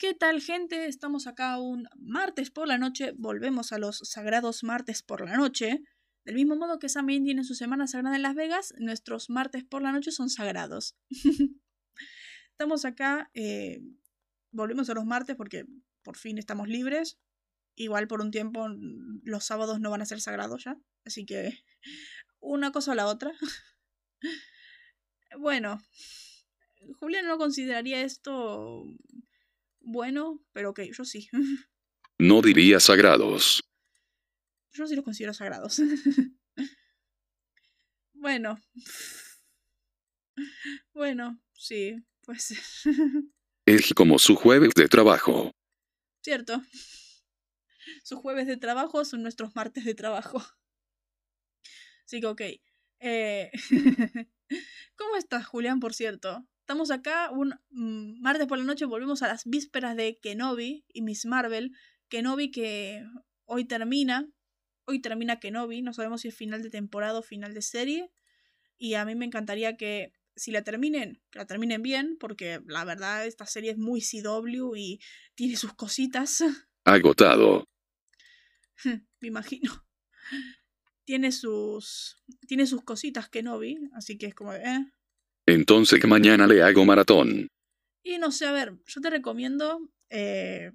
¿Qué tal gente? Estamos acá un martes por la noche, volvemos a los sagrados martes por la noche. Del mismo modo que Sam tiene su semana sagrada en Las Vegas, nuestros martes por la noche son sagrados. estamos acá, eh, volvemos a los martes porque por fin estamos libres. Igual por un tiempo los sábados no van a ser sagrados ya, así que una cosa o la otra. bueno, Julián no consideraría esto bueno, pero ok, yo sí. No diría sagrados. Yo sí los considero sagrados. bueno. Bueno, sí, pues. Es como su jueves de trabajo. Cierto. Sus jueves de trabajo son nuestros martes de trabajo. Así que ok. Eh... ¿Cómo estás, Julián, por cierto? Estamos acá un mm, martes por la noche, volvemos a las vísperas de Kenobi y Miss Marvel. Kenobi que hoy termina, hoy termina Kenobi, no sabemos si es final de temporada o final de serie. Y a mí me encantaría que si la terminen, que la terminen bien, porque la verdad esta serie es muy CW y tiene sus cositas. Agotado. me imagino. Tiene sus, tiene sus cositas Kenobi, así que es como, eh, entonces mañana le hago maratón. Y no sé, a ver, yo te recomiendo eh,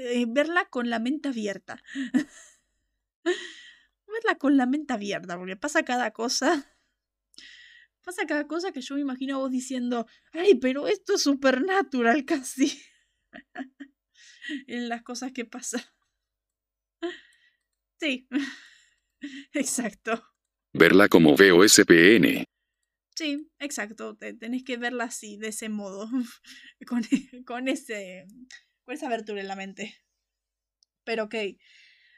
eh, verla con la mente abierta. verla con la mente abierta, porque pasa cada cosa. Pasa cada cosa que yo me imagino a vos diciendo, ay, pero esto es supernatural casi. en las cosas que pasan. Sí, exacto. Verla como veo SPN. Sí, exacto. Tenés que verla así, de ese modo. con, con, ese, con esa abertura en la mente. Pero ok.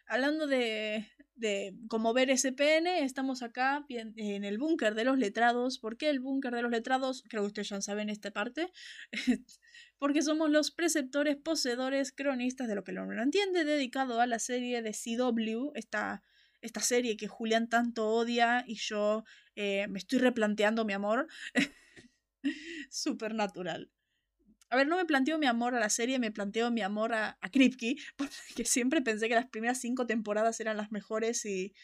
Hablando de, de cómo ver SPN, estamos acá en el búnker de los letrados. ¿Por qué el búnker de los letrados? Creo que ustedes ya saben esta parte. Porque somos los preceptores, poseedores, cronistas de lo que el hombre no entiende, dedicado a la serie de CW, esta esta serie que Julián tanto odia y yo eh, me estoy replanteando mi amor. Supernatural. A ver, no me planteo mi amor a la serie, me planteo mi amor a, a Kripke, porque siempre pensé que las primeras cinco temporadas eran las mejores y,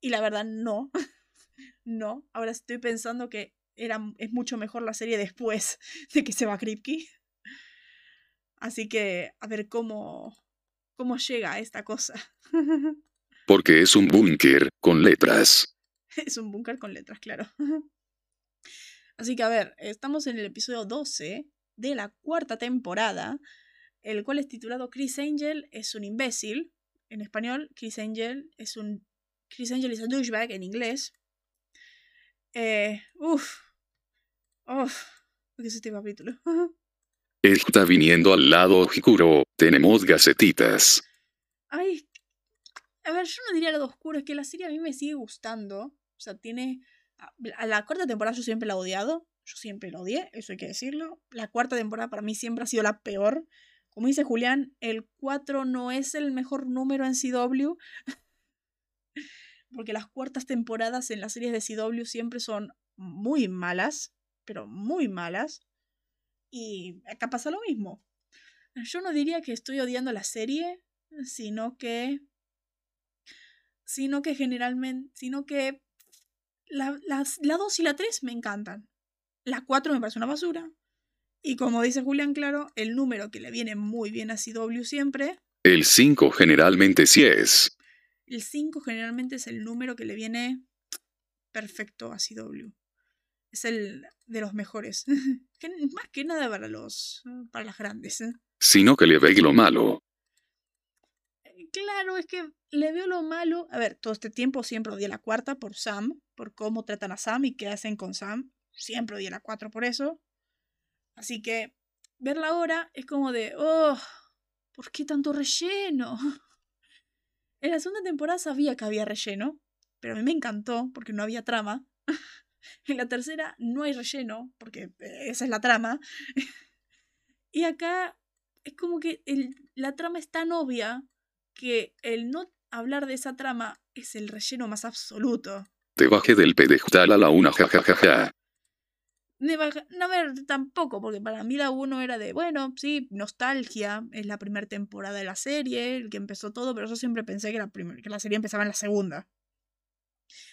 y la verdad no. no, ahora estoy pensando que era, es mucho mejor la serie después de que se va Kripke. Así que a ver cómo, cómo llega esta cosa. Porque es un búnker con letras. es un búnker con letras, claro. Así que a ver, estamos en el episodio 12 de la cuarta temporada, el cual es titulado Chris Angel es un imbécil. En español, Chris Angel es un... Chris Angel es un douchebag en inglés. Eh, uf. Uf. ¿Qué es este capítulo? Está viniendo al lado oscuro. Tenemos gacetitas. Ay, a ver, yo no diría lado oscuro, es que la serie a mí me sigue gustando. O sea, tiene. A la cuarta temporada yo siempre la he odiado. Yo siempre la odié, eso hay que decirlo. La cuarta temporada para mí siempre ha sido la peor. Como dice Julián, el 4 no es el mejor número en CW. Porque las cuartas temporadas en las series de CW siempre son muy malas. Pero muy malas. Y acá pasa lo mismo. Yo no diría que estoy odiando la serie, sino que sino que generalmente, sino que la, las, la 2 y la 3 me encantan. La 4 me parece una basura. Y como dice Julián Claro, el número que le viene muy bien a CW siempre. El 5 generalmente sí es. El 5 generalmente es el número que le viene perfecto a CW. Es el de los mejores. Más que nada para los para las grandes. ¿eh? Sino que le ve lo malo. Claro, es que le veo lo malo. A ver, todo este tiempo siempre odié la cuarta por Sam, por cómo tratan a Sam y qué hacen con Sam. Siempre odié la cuatro por eso. Así que verla ahora es como de, oh, ¿por qué tanto relleno? En la segunda temporada sabía que había relleno, pero a mí me encantó porque no había trama. En la tercera no hay relleno, porque esa es la trama. Y acá es como que el, la trama es tan obvia que el no hablar de esa trama es el relleno más absoluto. Te bajé del pedestal a la una jajajaja. No, ver, tampoco, porque para mí la 1 era de, bueno, sí, nostalgia, es la primera temporada de la serie, el que empezó todo, pero yo siempre pensé que la, que la serie empezaba en la segunda.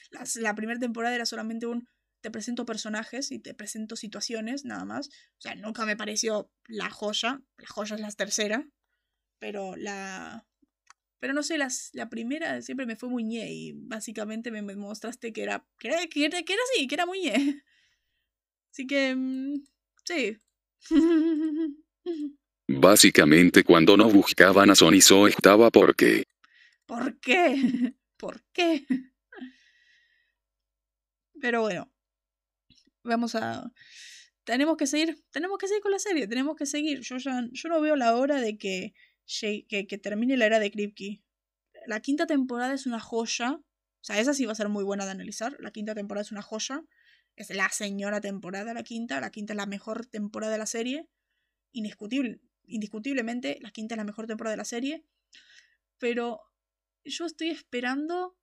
La, la primera temporada era solamente un, te presento personajes y te presento situaciones, nada más. O sea, nunca me pareció la joya, la joya es la tercera, pero la... Pero no sé, las, la primera siempre me fue muy ñe y básicamente me, mostraste que era, que era, que era, que era así, que era muy ñe. Así que, mm, sí. Básicamente cuando no buscaban a Sonizo estaba porque... ¿Por qué? ¿Por qué? Pero bueno, vamos a... Tenemos que seguir, tenemos que seguir con la serie, tenemos que seguir. Yo ya, yo no veo la hora de que, que, termine la era de Kripke. La quinta temporada es una joya. O sea, esa sí va a ser muy buena de analizar. La quinta temporada es una joya. Es la señora temporada, la quinta. La quinta es la mejor temporada de la serie. Indiscutible, indiscutiblemente, la quinta es la mejor temporada de la serie. Pero yo estoy esperando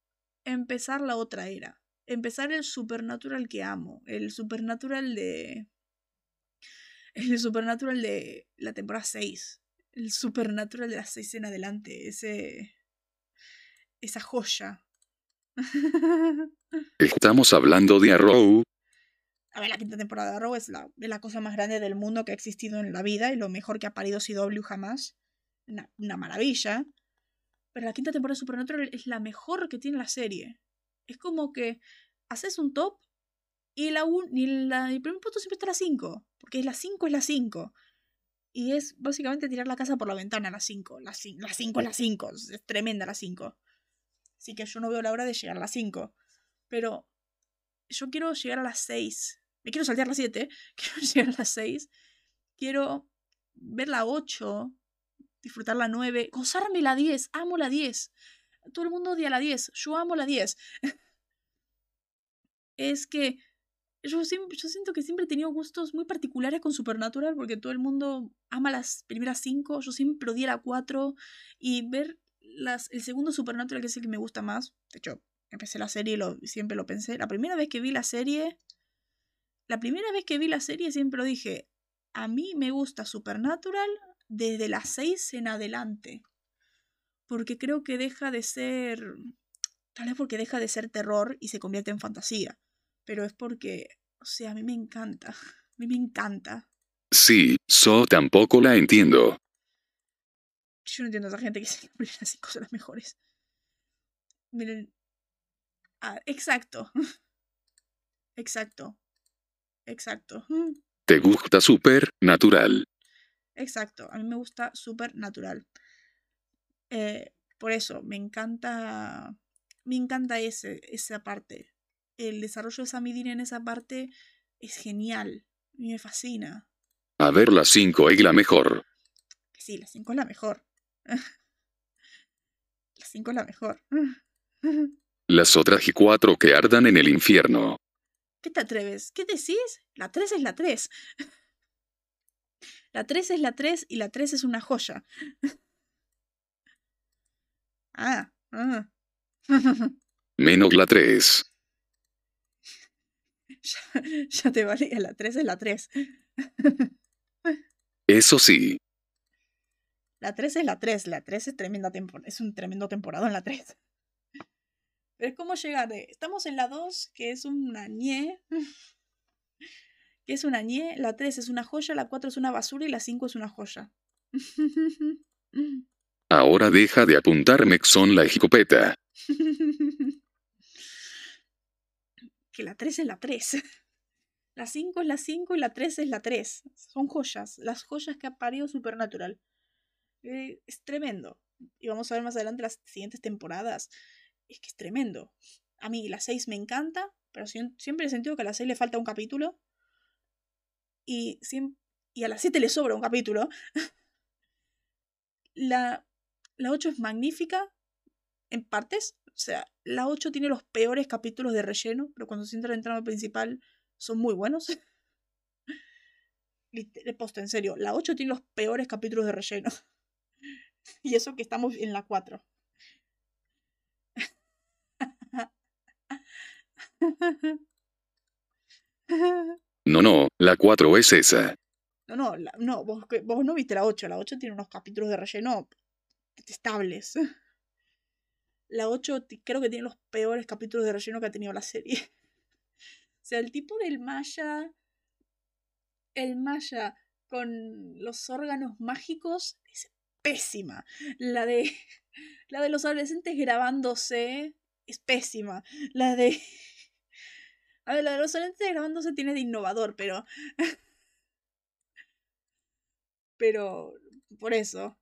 empezar la otra era. Empezar el supernatural que amo. El supernatural de. El supernatural de la temporada 6. El supernatural de las 6 en adelante. Ese. Esa joya. Estamos hablando de Arrow, a ver, la quinta temporada de Arrow es la, la cosa más grande del mundo que ha existido en la vida y lo mejor que ha parido CW jamás. Una, una maravilla. Pero la quinta temporada de Supernatural es la mejor que tiene la serie. Es como que haces un top y, la un, y la, el primer punto siempre está la 5. Porque la 5 es la 5. Y es básicamente tirar la casa por la ventana la 5. La 5 es la 5. Es tremenda la 5. Así que yo no veo la hora de llegar a la 5. Pero yo quiero llegar a las 6 me quiero saltear las 7, quiero llegar a las 6, quiero ver la 8, disfrutar la 9, gozarme la 10, amo la 10. Todo el mundo odia la 10, yo amo la 10. es que yo, siento que siempre he tenido gustos muy particulares con Supernatural porque todo el mundo ama las primeras 5, yo siempre odié la 4 y ver las, el segundo Supernatural que es el que me gusta más, de hecho empecé la serie y lo, siempre lo pensé, la primera vez que vi la serie la primera vez que vi la serie siempre lo dije, a mí me gusta Supernatural desde las 6 en adelante. Porque creo que deja de ser... Tal vez porque deja de ser terror y se convierte en fantasía. Pero es porque, o sea, a mí me encanta. A mí me encanta. Sí, yo tampoco la entiendo. Yo no entiendo a esa gente que se las así cosas las mejores. Miren. Ah, exacto. Exacto. Exacto. ¿Te gusta súper natural? Exacto, a mí me gusta súper natural. Eh, por eso, me encanta. Me encanta ese, esa parte. El desarrollo de Samidin en esa parte es genial. Me fascina. A ver, la 5 es la mejor. Sí, la 5 es la mejor. la 5 es la mejor. Las otras y cuatro que ardan en el infierno. ¿Qué te atreves? ¿Qué decís? La 3 es la 3. La 3 es la 3 y la 3 es una joya. Ah. ah. Menos la 3. Ya, ya, te valía, la 3 es la 3. Eso sí. La 3 es la 3, la 3 es tremenda temporada, es un tremendo temporada en la 3. Pero es como llegar de. Estamos en la 2, que es una ñe. Que es una ñe. La 3 es una joya. La 4 es una basura. Y la 5 es una joya. Ahora deja de apuntarme son la escopeta. que la 3 es la 3. La 5 es la 5 y la 3 es la 3. Son joyas. Las joyas que ha parido Supernatural. Eh, es tremendo. Y vamos a ver más adelante las siguientes temporadas es que es tremendo. A mí la 6 me encanta, pero siempre he sentido que a la 6 le falta un capítulo. Y, y a la 7 le sobra un capítulo. la, la 8 es magnífica en partes. O sea, la 8 tiene los peores capítulos de relleno, pero cuando se entra en el tramo principal son muy buenos. Le posto en serio, la 8 tiene los peores capítulos de relleno. y eso que estamos en la 4. No, no, la 4 es esa. No, no, la- no vos, vos no viste la 8. La 8 tiene unos capítulos de relleno detestables. La 8 ti- creo que tiene los peores capítulos de relleno que ha tenido la serie. O sea, el tipo del Maya. El Maya con los órganos mágicos es pésima. La de. La de los adolescentes grabándose es pésima. La de. A ver, la de los adolescentes grabándose tiene de innovador, pero. Pero. Por eso.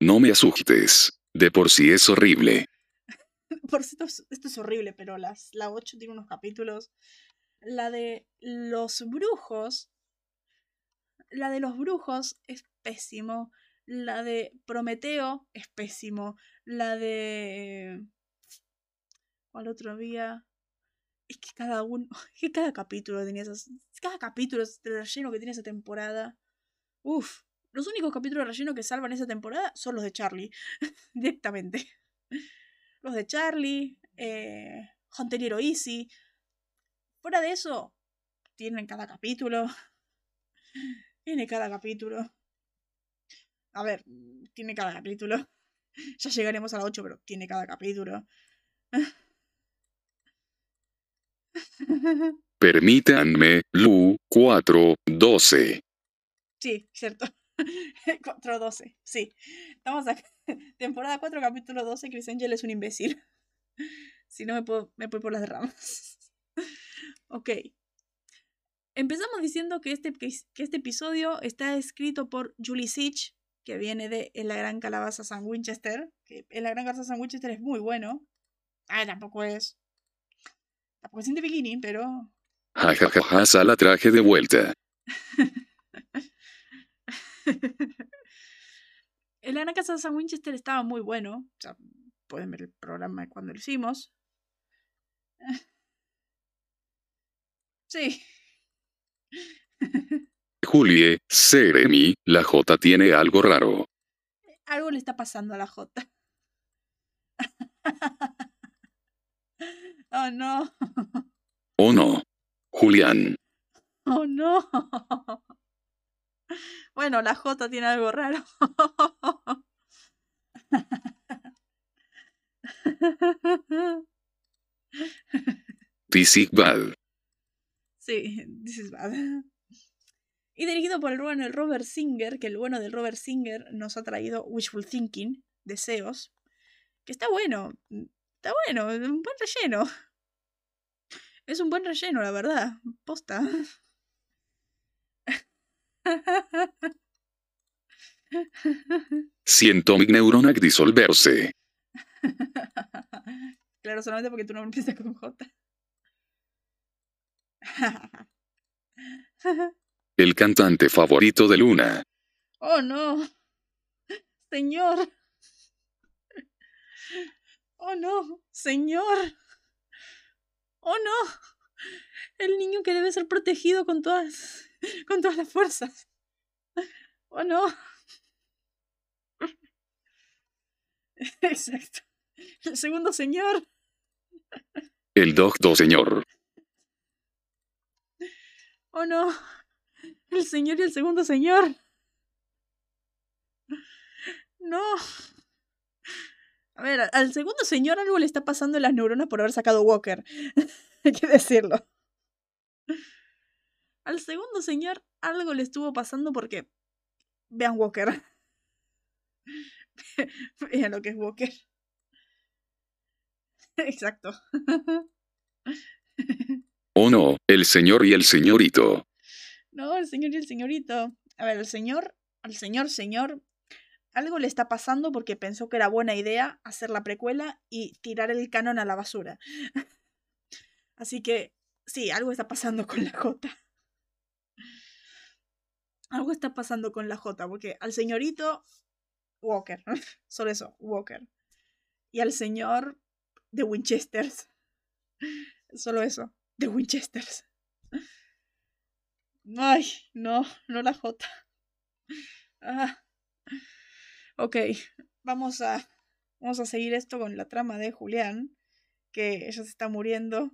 No me asustes. De por sí es horrible. Por cierto, es- esto es horrible, pero las, la 8 tiene unos capítulos. La de los brujos. La de los brujos es pésimo. La de Prometeo es pésimo. La de. ¿Cuál otro había? Es que cada uno. Es que cada capítulo tenía esas. Cada capítulo es de relleno que tiene esa temporada. Uf. Los únicos capítulos de relleno que salvan esa temporada son los de Charlie. Directamente. Los de Charlie. Eh, Hunter Hero Easy. Fuera de eso. Tienen cada capítulo. Tiene cada capítulo. A ver, tiene cada capítulo. Ya llegaremos a la 8, pero tiene cada capítulo. Permítanme, Lu, 4, 12. Sí, cierto. 4.12, sí. Estamos acá. Temporada 4, capítulo 12. Chris Angel es un imbécil. Si no, me, puedo, me voy por las ramas. ok. Empezamos diciendo que este, que este episodio está escrito por Julie Sitch, que viene de En la Gran Calabaza San Winchester. Que En la Gran Calabaza San Winchester es muy bueno. Ah, tampoco es. Tampoco es the beginning, pero. Ja ja ja ja, Sala traje de vuelta. En la Gran Casa de San Winchester estaba muy bueno. O sea, pueden ver el programa cuando lo hicimos. Sí. Julie, Seremi, la J tiene algo raro. Algo le está pasando a la J. Oh no. ¿O no? Julián, Oh no. Bueno, la J tiene algo raro. Tisig Bad. Sí, this is bad. Y dirigido por el bueno del Robert Singer, que el bueno del Robert Singer nos ha traído Wishful Thinking, Deseos, que está bueno, está bueno, un buen relleno. Es un buen relleno, la verdad, posta. Siento mi neurona disolverse. claro, solamente porque tu nombre empieza con J. El cantante favorito de Luna. oh no. Señor. Oh no, señor. Oh no. El niño que debe ser protegido con todas con todas las fuerzas. Oh no. Exacto. El segundo señor. El doctor señor. Oh no. El señor y el segundo señor. No. A ver, al segundo señor algo le está pasando en las neuronas por haber sacado Walker. Hay que decirlo. Al segundo señor algo le estuvo pasando porque. Vean Walker. Vean lo que es Walker. Exacto. ¿O no? El señor y el señorito. No, el señor y el señorito. A ver, el señor, al señor, señor, algo le está pasando porque pensó que era buena idea hacer la precuela y tirar el canon a la basura. Así que, sí, algo está pasando con la J. Algo está pasando con la J, porque al señorito, Walker. Solo eso, Walker. Y al señor, de Winchesters. Solo eso, de Winchesters. Ay, no, no la J. Ah. Ok, vamos a, vamos a seguir esto con la trama de Julián, que ella se está muriendo.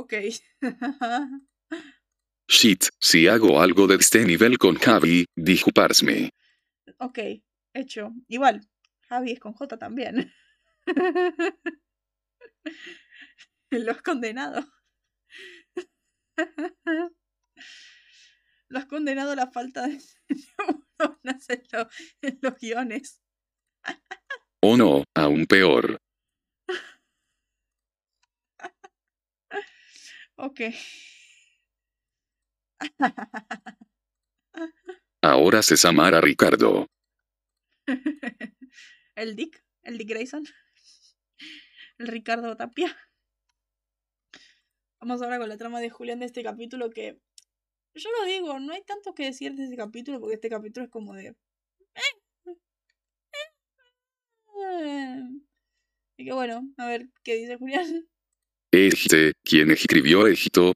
Ok. Shit, si hago algo de este nivel con Javi, dijo Parsme. ok, hecho. Igual, Javi es con J también. Lo has condenado. Lo has condenado a la falta de en, lo- en los guiones. O no, aún peor. Ok. Ahora se amar a Ricardo. el Dick, el Dick Grayson. El Ricardo Tapia. Vamos ahora con la trama de Julián de este capítulo que... Yo lo digo, no hay tanto que decir de este capítulo porque este capítulo es como de... eh, eh. Y que bueno, a ver qué dice Julián. Este, quien escribió Egipto.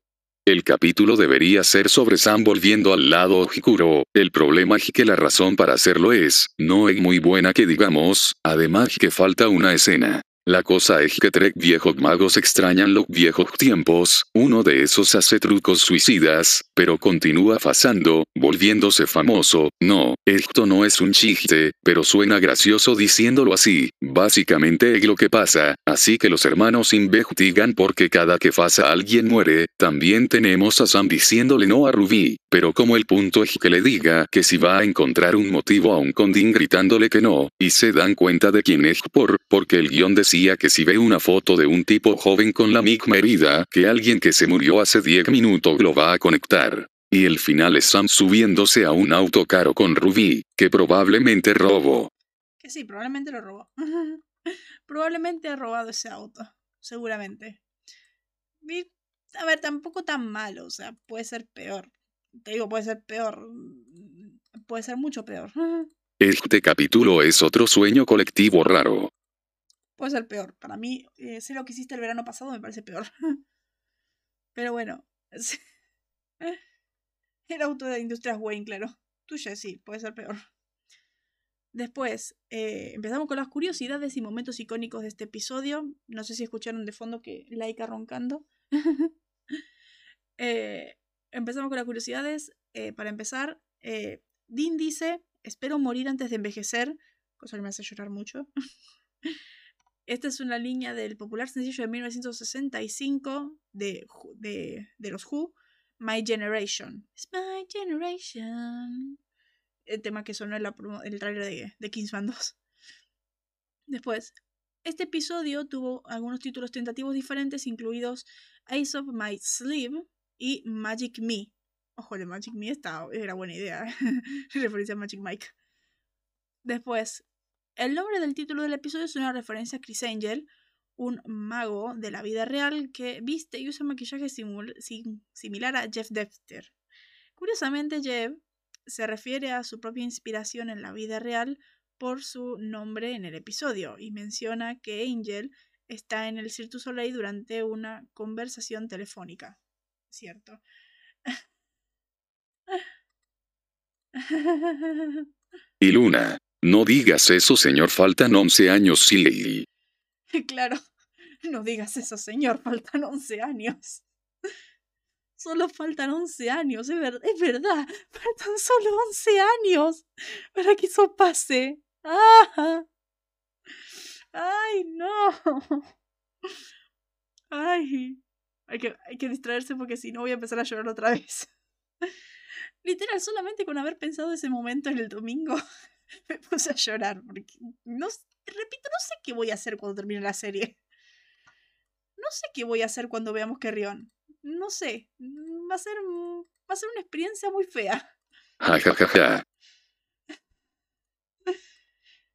El capítulo debería ser sobre Sam volviendo al lado oscuro. El problema es que la razón para hacerlo es, no es muy buena que digamos, además que falta una escena. La cosa es que tres viejos magos extrañan los viejos tiempos, uno de esos hace trucos suicidas, pero continúa pasando, volviéndose famoso. No, esto no es un chiste, pero suena gracioso diciéndolo así. Básicamente es lo que pasa, así que los hermanos investigan porque cada que pasa alguien muere, también tenemos a Sam diciéndole no a Ruby, pero como el punto es que le diga que si va a encontrar un motivo a un Condin gritándole que no, y se dan cuenta de quién es por, porque el guion decía que si ve una foto de un tipo joven con la misma herida que alguien que se murió hace 10 minutos lo va a conectar. Y el final es Sam subiéndose a un auto caro con Ruby, que probablemente robó. Que sí, probablemente lo robó. probablemente ha robado ese auto. Seguramente. Y, a ver, tampoco tan malo. O sea, puede ser peor. Te digo, puede ser peor. Puede ser mucho peor. Este capítulo es otro sueño colectivo raro. Puede ser peor. Para mí, eh, sé lo que hiciste el verano pasado, me parece peor. Pero bueno. El auto de Industrias Wayne, claro. Tuyo sí, puede ser peor. Después, eh, empezamos con las curiosidades y momentos icónicos de este episodio. No sé si escucharon de fondo que Laika roncando. Eh, empezamos con las curiosidades. Para empezar, Dean dice, espero morir antes de envejecer, cosa que me hace llorar mucho. Esta es una línea del popular sencillo de 1965 de, de, de los Who, My Generation. It's my generation. El tema que sonó en la el trailer de, de Kingsman 2. Después, este episodio tuvo algunos títulos tentativos diferentes, incluidos Ace of My Sleeve y Magic Me. Ojo, de Magic Me está, era buena idea. referencia a Magic Mike. Después, el nombre del título del episodio es una referencia a Chris Angel, un mago de la vida real que viste y usa maquillaje similar a Jeff Dexter. Curiosamente, Jeff se refiere a su propia inspiración en la vida real por su nombre en el episodio y menciona que Angel está en el Cirque du Soleil durante una conversación telefónica. Cierto. Y Luna. No digas eso señor faltan 11 años sí. claro, no digas eso, señor, faltan 11 años. Solo faltan 11 años, es, es verdad, faltan solo 11 años para que eso pase. ¡Ah! ¡Ay, no! ¡Ay! Hay que, hay que distraerse porque si no voy a empezar a llorar otra vez. Literal, solamente con haber pensado ese momento en el domingo, me puse a llorar. Porque no, repito, no sé qué voy a hacer cuando termine la serie. No sé qué voy a hacer cuando veamos Carrión. No sé. Mm, Va a ser, mm, va a ser una experiencia muy fea.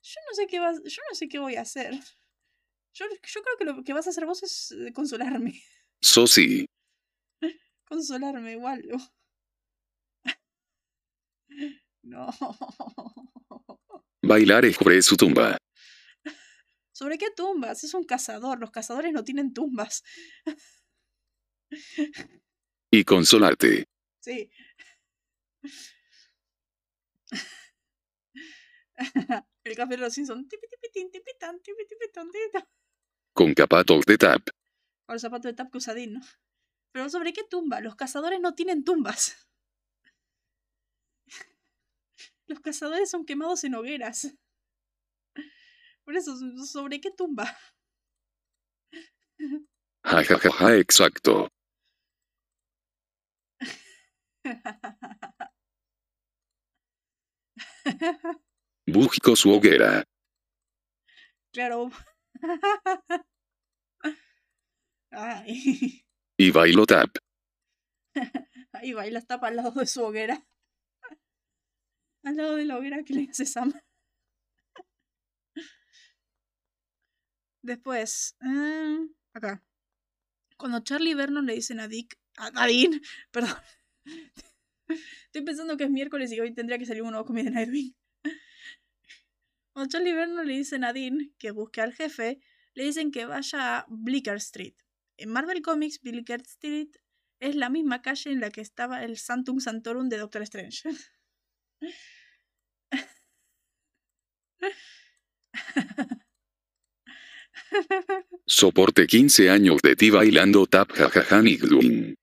Yo no sé qué vas, yo no sé qué voy a hacer. Yo, yo creo que lo que vas a hacer vos es eh, consolarme. So sí. Consolarme igual. No. Bailar sobre su tumba. ¿Sobre qué tumbas? Es un cazador. Los cazadores no tienen tumbas. Y consolarte. Sí. El café de los Simpsons. Con zapatos de tap. Con zapatos de tap que usa Dean, ¿no? Pero ¿sobre qué tumba? Los cazadores no tienen tumbas. Los cazadores son quemados en hogueras. Por eso, ¿sobre qué tumba? Ja, ja, ja, ja, exacto. Busco su hoguera. claro. Ay. Y bailo tap. Ahí baila, tapa al lado de su hoguera. Al lado de la hoguera que le hace Sam. Después, mm, acá. Cuando Charlie y Vernon le dicen a Dick, a perdón. Estoy pensando que es miércoles y hoy tendría que salir un nuevo comida de Nightwing. Cuando Charlie y Vernon le dicen a Dean que busque al jefe, le dicen que vaya a Bleecker Street. En Marvel Comics, Bleecker Street es la misma calle en la que estaba el Santum Santorum de Doctor Strange. Soporte 15 años de ti bailando tap jajaja Nigdum.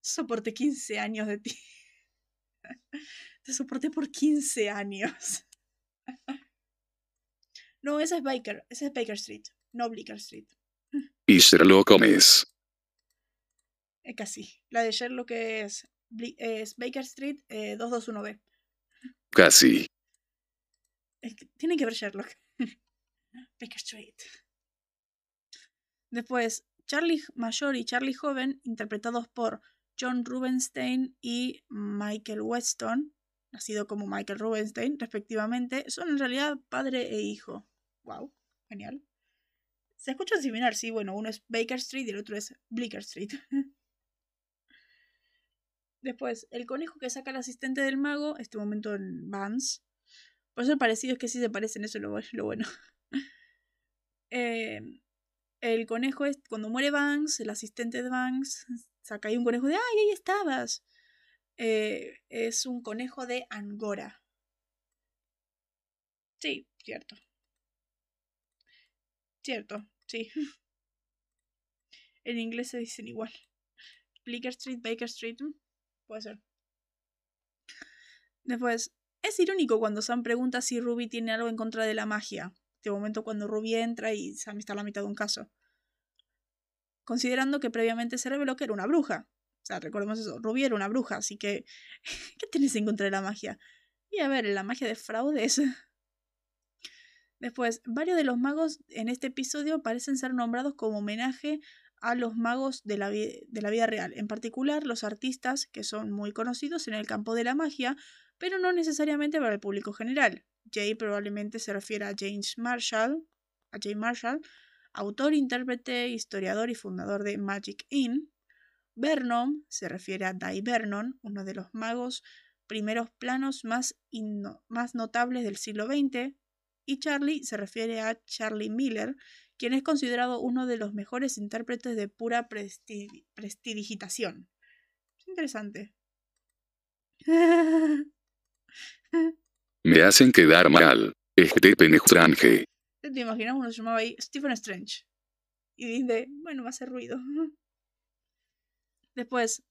Soporté 15 años de ti. Te soporté por 15 años. No, esa es Baker. Esa es Baker Street. No Bleecker Street. Y Sherlock Holmes. Es casi. La de Sherlock es, es Baker Street eh, 221B. Casi. Tiene que ver Sherlock. Baker Street. Después, Charlie Mayor y Charlie Joven, interpretados por John Rubenstein y Michael Weston, nacido como Michael Rubenstein, respectivamente, son en realidad padre e hijo. Wow, genial. Se escucha similar, sí, bueno, uno es Baker Street y el otro es Bleecker Street. Después, el conejo que saca al asistente del mago, este momento en Vance. Por eso parecido es que sí se parecen, eso es lo, lo bueno. Eh, el conejo es, cuando muere Banks, el asistente de Banks, saca ahí un conejo de, ¡ay, ahí estabas! Eh, es un conejo de Angora. Sí, cierto. Cierto, sí. En inglés se dicen igual. Bleecker Street, Baker Street, mm, puede ser. Después, es irónico cuando Sam pregunta si Ruby tiene algo en contra de la magia. Este momento cuando Ruby entra y Sam está a la mitad de un caso. Considerando que previamente se reveló que era una bruja. O sea, recordemos eso, Ruby era una bruja, así que... ¿Qué tienes en contra de la magia? Y a ver, la magia de fraudes. Después, varios de los magos en este episodio parecen ser nombrados como homenaje a los magos de la, de la vida real, en particular los artistas que son muy conocidos en el campo de la magia, pero no necesariamente para el público general. Jay probablemente se refiere a James Marshall, a Jay Marshall, autor, intérprete, historiador y fundador de Magic Inn. Vernon se refiere a Dai Vernon, uno de los magos primeros planos más, más notables del siglo XX. Y Charlie se refiere a Charlie Miller, quien es considerado uno de los mejores intérpretes de pura presti- prestidigitación. Es interesante. Me hacen quedar mal. Este penetrange. ¿Te imaginas uno se llamaba ahí Stephen Strange? Y dice, bueno, va a hacer ruido. Después,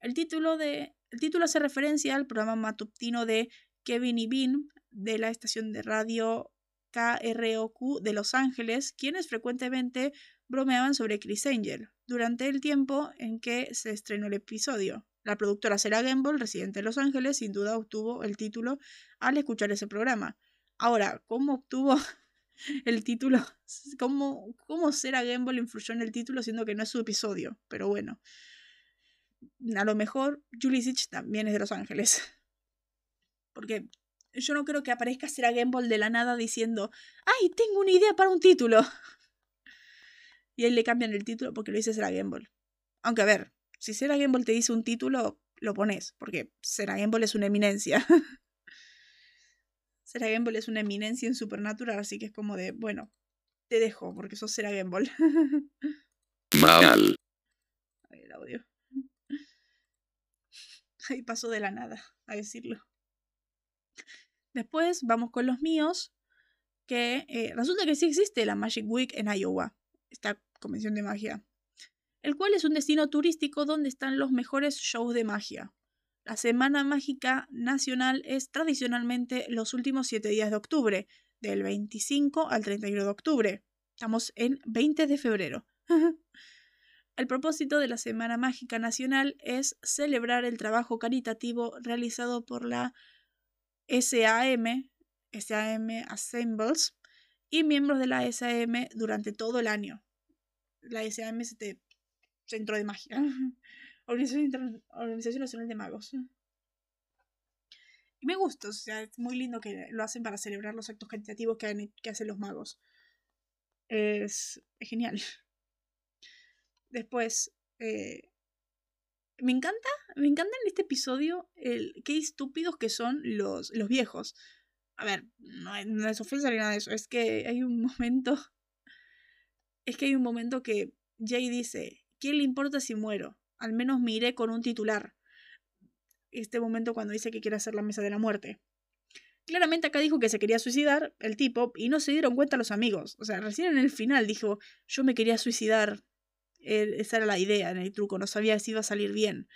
el título, de, el título hace referencia al programa matutino de Kevin y Bean de la estación de radio KROQ de Los Ángeles, quienes frecuentemente bromeaban sobre Chris Angel durante el tiempo en que se estrenó el episodio. La productora Sarah Gamble, residente de Los Ángeles, sin duda obtuvo el título al escuchar ese programa. Ahora, ¿cómo obtuvo el título? ¿Cómo, cómo Sarah Gamble influyó en el título siendo que no es su episodio? Pero bueno. A lo mejor Julie Sitch también es de Los Ángeles. Porque yo no creo que aparezca Sarah Gamble de la nada diciendo, ¡ay, tengo una idea para un título! Y ahí le cambian el título porque lo dice Sarah Gamble. Aunque a ver, si Sarah Gamble te dice un título, lo pones, porque Sarah Gamble es una eminencia. Sarah Gamble es una eminencia en Supernatural, así que es como de, bueno, te dejo porque sos Sarah Gamble. Mal. El audio. Ahí pasó de la nada a decirlo. Después vamos con los míos, que eh, resulta que sí existe la Magic Week en Iowa. esta convención de magia, el cual es un destino turístico donde están los mejores shows de magia. La Semana Mágica Nacional es tradicionalmente los últimos siete días de octubre, del 25 al 31 de octubre. Estamos en 20 de febrero. el propósito de la Semana Mágica Nacional es celebrar el trabajo caritativo realizado por la SAM, SAM Assembles, y miembros de la SAM durante todo el año. La SAM es este centro de magia. Organización, Organización Nacional de Magos. Y me gusta, o sea, es muy lindo que lo hacen para celebrar los actos caritativos que, que hacen los magos. Es, genial. Después, eh, me encanta, me encanta en este episodio el qué estúpidos que son los, los viejos. A ver, no, no es ofensa ni nada de eso, es que hay un momento, es que hay un momento que Jay dice, ¿quién le importa si muero? Al menos me iré con un titular este momento cuando dice que quiere hacer la mesa de la muerte. Claramente acá dijo que se quería suicidar el tipo y no se dieron cuenta los amigos. O sea, recién en el final dijo, yo me quería suicidar. Esa era la idea en el truco, no sabía si iba a salir bien.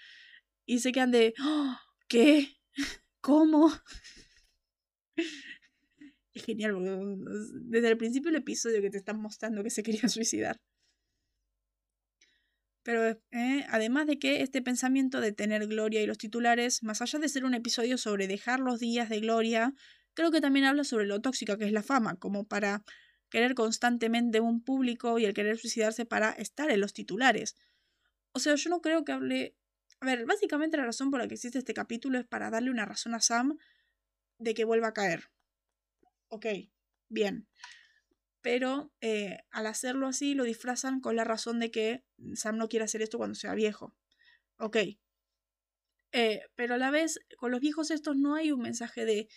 Y se quedan de, ¡Oh! ¿qué? ¿Cómo? Es genial, porque desde el principio del episodio que te están mostrando que se quería suicidar. Pero eh, además de que este pensamiento de tener gloria y los titulares, más allá de ser un episodio sobre dejar los días de gloria, creo que también habla sobre lo tóxica que es la fama, como para querer constantemente un público y el querer suicidarse para estar en los titulares. O sea, yo no creo que hable... A ver, básicamente la razón por la que existe este capítulo es para darle una razón a Sam de que vuelva a caer. Ok, bien pero eh, al hacerlo así lo disfrazan con la razón de que Sam no quiere hacer esto cuando sea viejo. Ok. Eh, pero a la vez, con los viejos estos no hay un mensaje de...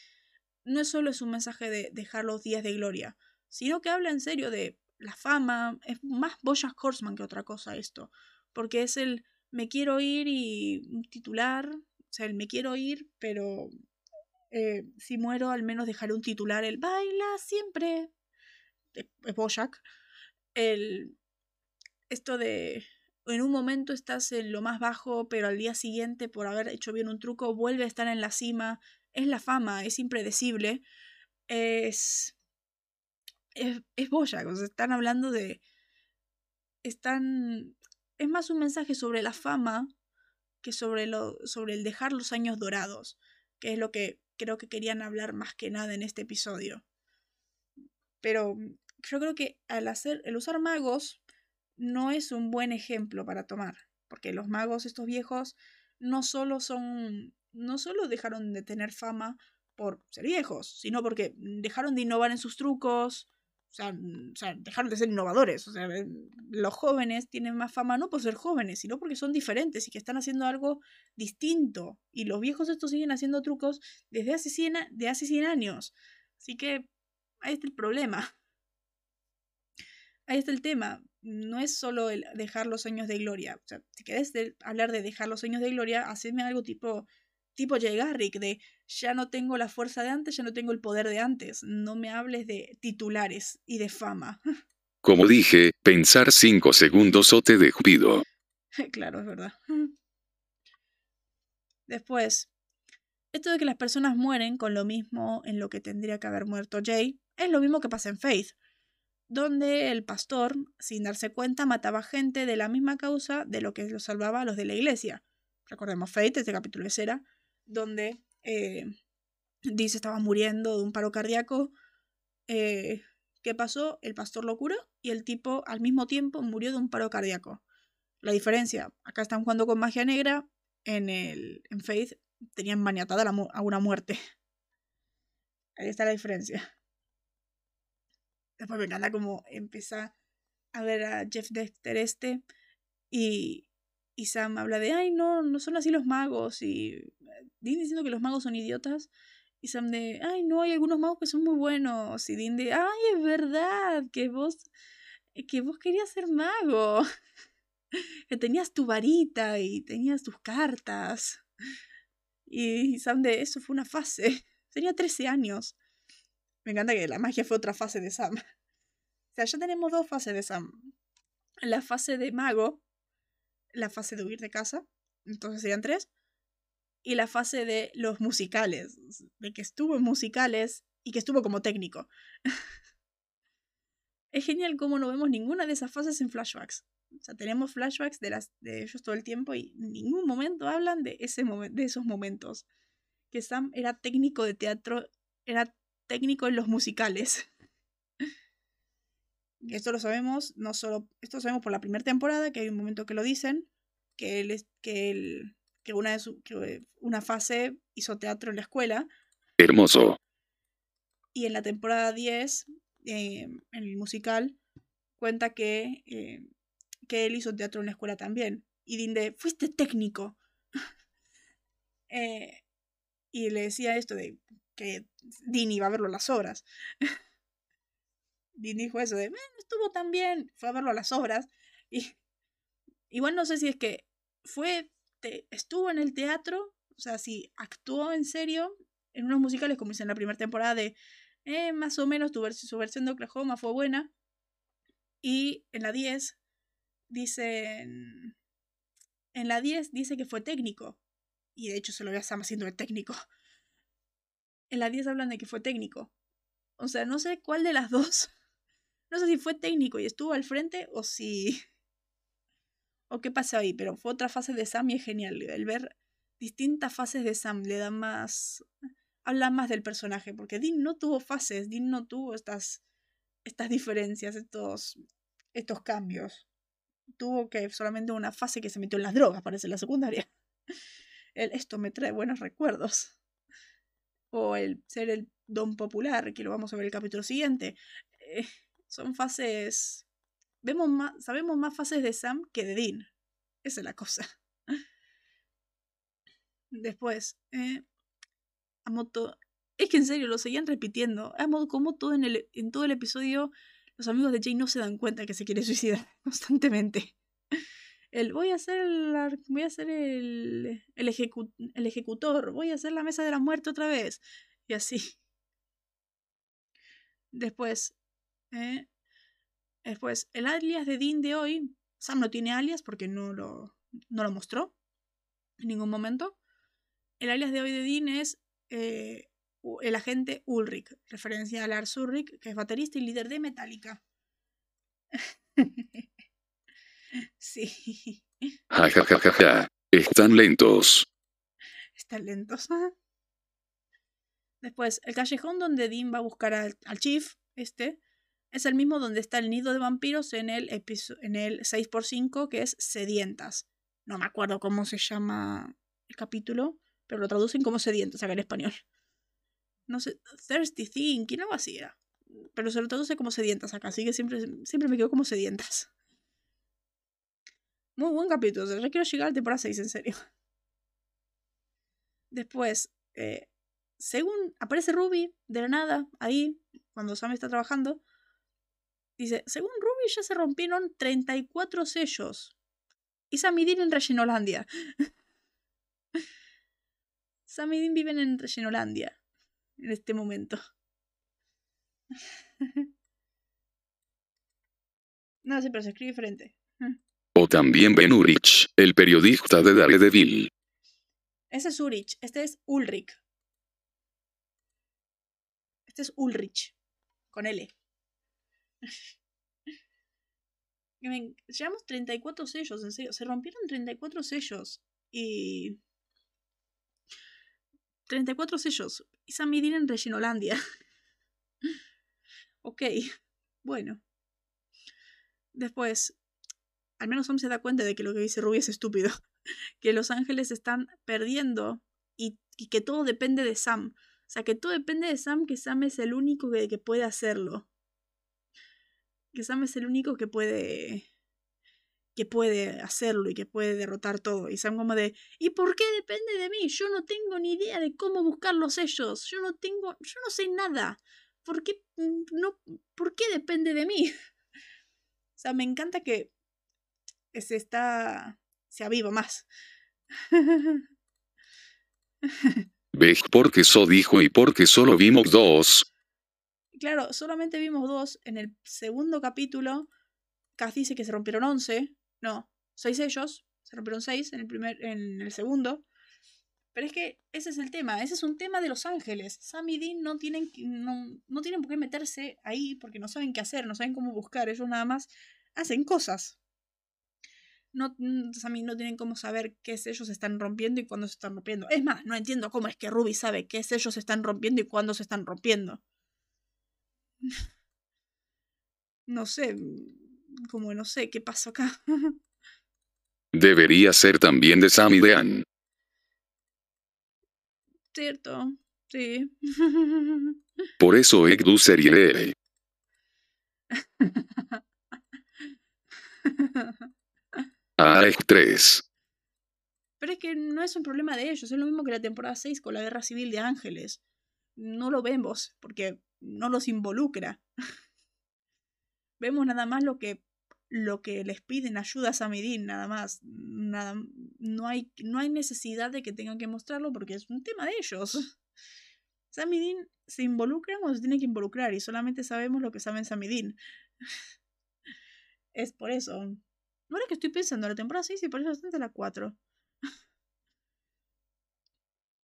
No solo es un mensaje de dejar los días de gloria, sino que habla en serio de la fama. Es más Bojack Horseman que otra cosa esto. Porque es el me quiero ir y titular. O sea, el me quiero ir, pero eh, si muero al menos dejaré un titular. El baila siempre es Bojack, el, esto de en un momento estás en lo más bajo, pero al día siguiente, por haber hecho bien un truco, vuelve a estar en la cima. Es la fama, es impredecible. Es. Es, es están hablando de. Están. Es más un mensaje sobre la fama que sobre, lo, sobre el dejar los años dorados, que es lo que creo que querían hablar más que nada en este episodio. Pero yo creo que al hacer, el usar magos no es un buen ejemplo para tomar, porque los magos estos viejos no solo son, no solo dejaron de tener fama por ser viejos, sino porque dejaron de innovar en sus trucos, o sea, dejaron de ser innovadores. O sea, los jóvenes tienen más fama no por ser jóvenes, sino porque son diferentes y que están haciendo algo distinto. Y los viejos estos siguen haciendo trucos desde hace 100, de hace 100 años. Así que ahí está el problema ahí está el tema. No es solo el dejar los sueños de gloria. O sea, si querés hablar de dejar los sueños de gloria, hacedme algo tipo, tipo Jay Garrick, de ya no tengo la fuerza de antes, ya no tengo el poder de antes. No me hables de titulares y de fama. Como dije, pensar cinco segundos o te despido. claro, es verdad. Después, esto de que las personas mueren con lo mismo en lo que tendría que haber muerto Jay, es lo mismo que pasa en Faith donde el pastor, sin darse cuenta, mataba gente de la misma causa de lo que lo salvaba a los de la iglesia. Recordemos Fate, este capítulo de Cera, donde eh, dice estaba muriendo de un paro cardíaco. Eh, ¿Qué pasó? El pastor lo curó y el tipo al mismo tiempo murió de un paro cardíaco. La diferencia, acá están jugando con magia negra, en, el, en Faith tenían maniatada a una muerte. Ahí está la diferencia. Después me encanta empieza a ver a Jeff Dexter este y, y Sam habla de, ay, no, no son así los magos. Y Dean diciendo que los magos son idiotas. Y Sam de, ay, no, hay algunos magos que son muy buenos. Y Dean de, ay, es verdad, que vos, que vos querías ser mago. que tenías tu varita y tenías tus cartas. Y Sam de, eso fue una fase. Tenía 13 años. Me encanta que la magia fue otra fase de Sam. O sea, ya tenemos dos fases de Sam. la fase de mago, la fase de huir de casa, entonces serían tres, y la fase de los musicales, de que estuvo en musicales y que estuvo como técnico. es genial cómo no vemos ninguna de esas fases en flashbacks. O sea, tenemos flashbacks de, las, de ellos todo el tiempo y en ningún momento hablan de, ese de esos momentos. Que Sam era técnico de teatro, era técnico en los musicales. Y esto lo sabemos, no solo, esto lo sabemos por la primera temporada, que hay un momento que lo dicen, que él es, que él, que una de su, que una fase hizo teatro en la escuela. Hermoso. Y en la temporada 10, eh, en el musical, cuenta que eh, que él hizo teatro en la escuela también. Y Dinde, fuiste técnico. Eh, y le decía esto de que Dean iba a verlo a las obras. Dean dijo eso de, estuvo tan bien, fue a verlo a las obras. Y igual no sé si es que fue, te, estuvo en el teatro, o sea, si actuó en serio en unos musicales como hice en la primera temporada de, eh, más o menos tu su versión de Oklahoma fue buena. Y en la 10 dicen, en la 10 dice que fue técnico, y de hecho se lo ve a Sam haciendo de técnico. En la 10 hablan de que fue técnico. O sea, no sé cuál de las dos. No sé si fue técnico y estuvo al frente o si... o qué pasó ahí, pero fue otra fase de Sam y es genial. El ver distintas fases de Sam le da más... Habla más del personaje, porque Dean no tuvo fases, Dean no tuvo estas, estas diferencias, estos, estos cambios tuvo que solamente una fase que se metió en las drogas, parece la secundaria. El, esto me trae buenos recuerdos. O el ser el don popular, que lo vamos a ver el capítulo siguiente. Eh, son fases. Vemos más, sabemos más fases de Sam que de Dean. Esa es la cosa. Después, eh, Amoto. Es que en serio, lo seguían repitiendo. Amo como todo en, el, en todo el episodio los amigos de Jay no se dan cuenta que se quiere suicidar constantemente. El voy a hacer el, voy a hacer el, el, ejecutor, voy a hacer la mesa de la muerte otra vez. Y así. Después, eh, después, el alias de Dean de hoy, Sam no tiene alias porque no lo, no lo mostró en ningún momento. El alias de hoy de Dean es eh, el agente Ulrich, referencia a Lars Ulrich, que es baterista y líder de Metallica. sí. Ja, ja, ja, ja, Están lentos. Están lentos. Después, el callejón donde Dean va a buscar al, Chief, este, es el mismo donde está el nido de vampiros en el, en el 6x5, que es Sedientas. No me acuerdo cómo se llama el capítulo, pero lo traducen como Sedientas acá en español no sé, Thirsty Thinking, algo así era. Pero se lo traduce como sedientas acá, así que siempre, siempre me quedo como sedientas. Muy buen capítulo, o sea, quiero llegar al temporada 6, en serio. Después, eh, según aparece Ruby de la nada, ahí, cuando Sam está trabajando, dice, según Ruby ya se rompieron 34 sellos. Y Sam y Dean en Reginolandia. Sam y Dean viven en Reginolandia en este momento. no, siempre se escribe diferente. O también Ben Urich, el periodista de Daredevil. Ese es Urich, este es Ulrich. Este es Ulrich, con L. Llevamos 34 sellos, en serio. Se rompieron 34 sellos. Y 34 sellos. Y San en Reginolandia. ok, bueno. Después, al menos Sam se da cuenta de que lo que dice Ruby es estúpido. que Los Ángeles están perdiendo y, que todo depende de Sam. O sea, que todo depende de Sam, que Sam es el único que puede hacerlo. Que Sam es el único que puede que puede hacerlo y que puede derrotar todo. Y Sam como de, ¿y por qué depende de mí? Yo no tengo ni idea de cómo buscar los sellos. Yo no tengo, yo no sé nada. ¿Por qué, mm, no, ¿por qué depende de mí? O sea, me encanta que se está, se aviva más. ¿Ves porque eso dijo y porque solo vimos dos? Claro, solamente vimos dos en el segundo capítulo Cass dice que se rompieron 11. No, 6 ellos. Se rompieron 6 en el, primer, en el segundo. Pero es que ese es el tema. Ese es un tema de Los Ángeles. Sam y Dean no tienen, no, no tienen por qué meterse ahí porque no saben qué hacer, no saben cómo buscar. Ellos nada más hacen cosas. No, Sammy no tienen cómo saber qué sellos se están rompiendo y cuándo se están rompiendo. Es más, no entiendo cómo es que Ruby sabe qué sellos se están rompiendo y cuándo se están rompiendo. No sé, como no sé qué pasó acá. Debería ser también de Sam y de Ann. Cierto, sí. Por eso Egdu serie. A 3. Pero es que no es un problema de ellos, es lo mismo que la temporada 6 con la guerra civil de Ángeles. No lo vemos porque no los involucra. vemos nada más lo que lo que les piden ayuda a Samidin, nada más. Nada, no, hay, no hay necesidad de que tengan que mostrarlo porque es un tema de ellos. Samidin se involucran o se tienen que involucrar y solamente sabemos lo que saben Samidin. es por eso. Ahora que estoy pensando, la temporada 6 se parece bastante la 4.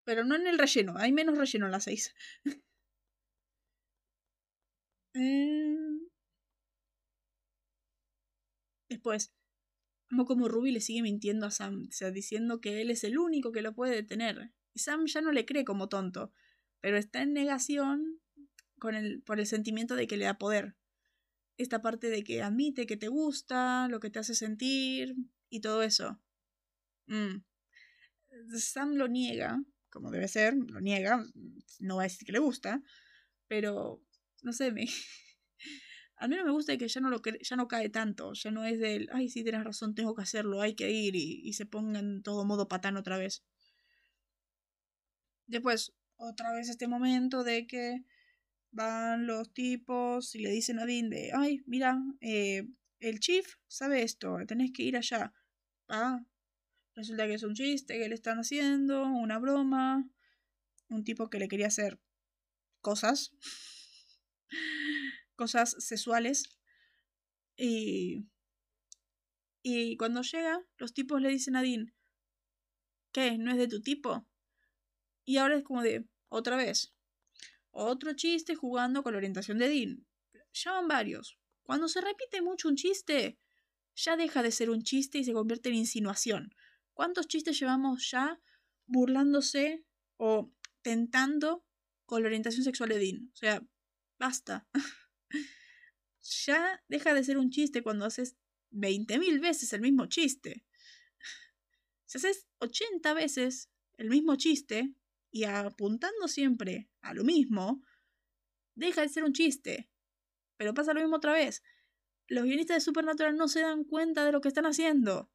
Pero no en el relleno, hay menos relleno en la 6. Después, como como Ruby le sigue mintiendo a Sam, o sea, diciendo que él es el único que lo puede detener. Y Sam ya no le cree como tonto, pero está en negación con el, por el sentimiento de que le da poder. Esta parte de que admite que te gusta, lo que te hace sentir y todo eso. Mm. Sam lo niega, como debe ser, lo niega, no va a decir que le gusta, pero no sé, me, al menos me gusta que ya no, lo, ya no cae tanto, ya no es del, ay, sí, tienes razón, tengo que hacerlo, hay que ir y, se ponga en todo modo patán otra vez. Después, otra vez este momento de que van los tipos y le dicen a Dean de, ay, mira, eh, el chief sabe esto, tenés que ir allá. Ah, resulta que es un chiste que le están haciendo, una broma, un tipo que le quería hacer cosas cosas sexuales. Y, y cuando llega, los tipos le dicen a Dean, ¿qué? ¿No es de tu tipo? Y ahora es como de, otra vez, otro chiste jugando con la orientación de Dean. Ya van varios. Cuando se repite mucho un chiste, ya deja de ser un chiste y se convierte en insinuación. ¿Cuántos chistes llevamos ya burlándose o tentando con la orientación sexual de Dean? O sea, basta. ya deja de ser un chiste cuando haces 20.000 veces el mismo chiste. Si haces 80 veces el mismo chiste y apuntando siempre a lo mismo, deja de ser un chiste. Pero pasa lo mismo otra vez. Los guionistas de Supernatural no se dan cuenta de lo que están haciendo.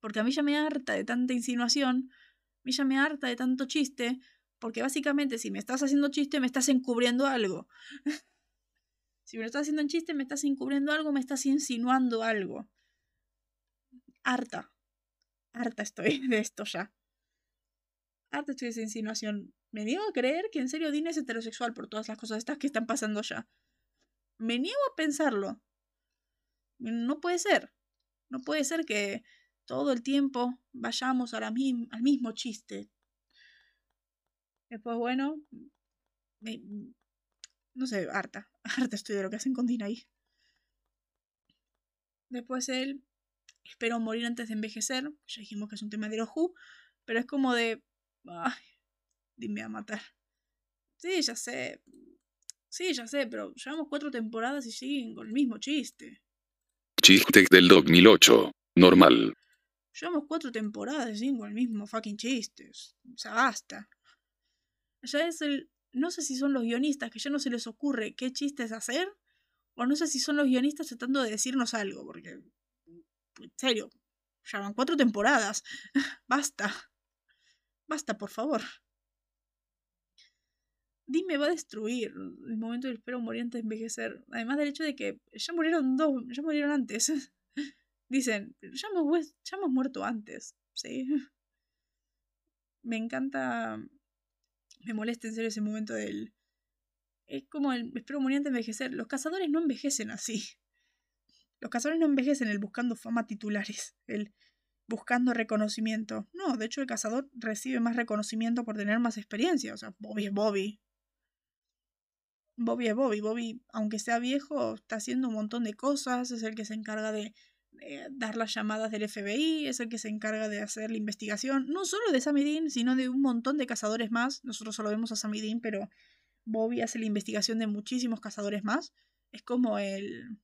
Porque a mí ya me harta de tanta insinuación, a mí ya me harta de tanto chiste, porque básicamente si me estás haciendo chiste me estás encubriendo algo. Si me estás haciendo en chiste, me estás encubriendo algo, me estás insinuando algo. Harta. Harta estoy de esto ya. Harta estoy de esa insinuación. Me niego a creer que en serio Dean es heterosexual por todas las cosas estas que están pasando ya. Me niego a pensarlo. No puede ser. No puede ser que todo el tiempo vayamos al mismo chiste. Después, bueno, me, no sé, harta. Harta estoy de lo que hacen con Dean ahí. Después él espero morir antes de envejecer. Ya dijimos que es un tema de Who. Pero es como de. Ay, dime a matar. Sí, ya sé. Sí, ya sé, pero llevamos cuatro temporadas y siguen con el mismo chiste. Chiste del 2008. Normal. Llevamos cuatro temporadas y siguen con el mismo fucking chiste. O sea, basta. Ya es el no sé si son los guionistas que ya no se les ocurre qué chistes hacer, o no sé si son los guionistas tratando de decirnos algo, porque, en serio, ya van cuatro temporadas. Basta. Basta, por favor. Dime, va a destruir el momento del espero morir antes de envejecer. Además del hecho de que ya murieron dos, ya murieron antes. Dicen, ya hemos, ya hemos muerto antes. Sí. Me encanta me molesta en serio ese momento del... Es como el espero morir antes de envejecer. Los cazadores no envejecen así. Los cazadores no envejecen el buscando fama titulares, el buscando reconocimiento. No, de hecho el cazador recibe más reconocimiento por tener más experiencia. O sea, Bobby es Bobby. Bobby es Bobby. Bobby, aunque sea viejo, está haciendo un montón de cosas. Es el que se encarga de, dar las llamadas del FBI. Es el que se encarga de hacer la investigación. No solo de Sammy sino de un montón de cazadores más. Nosotros solo vemos a Sammy pero Bobby hace la investigación de muchísimos cazadores más. Es como el.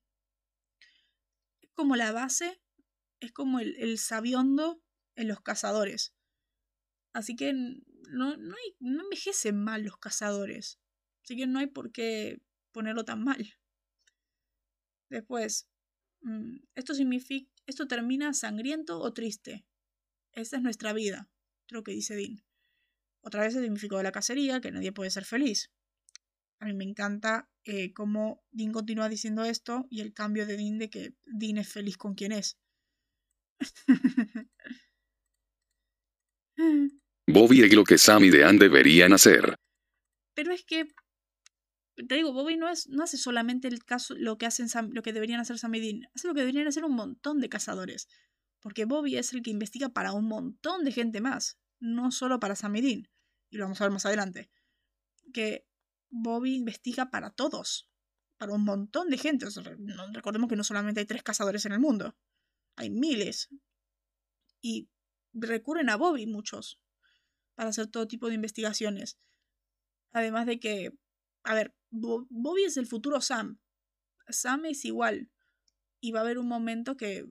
Es como la base. Es como el, el sabiondo en los cazadores. Así que no, no, hay, no envejecen mal los cazadores. Así que no hay por qué ponerlo tan mal. Después, esto significa, esto termina sangriento o triste. Esa es nuestra vida, creo que dice Dean. Otra vez el significado de la cacería, que nadie puede ser feliz. A mí me encanta eh, cómo Dean continúa diciendo esto y el cambio de Dean de que Dean es feliz con quien es. Bobby es lo que Sam y Dean deberían hacer. Pero es que te digo, Bobby no, es, no hace solamente el caso, lo que, hacen lo que deberían hacer Sam hace lo que deberían hacer un montón de cazadores. Porque Bobby es el que investiga para un montón de gente más, no solo para Sam y. Y lo vamos a ver más adelante. Que Bobby investiga para todos, para un montón de gente. recordemos que no solamente hay tres cazadores en el mundo, hay miles. Y recurren a Bobby muchos para hacer todo tipo de investigaciones. Además de que, a ver, Bobby es el futuro Sam. Sam es igual. Y va a haber un momento que,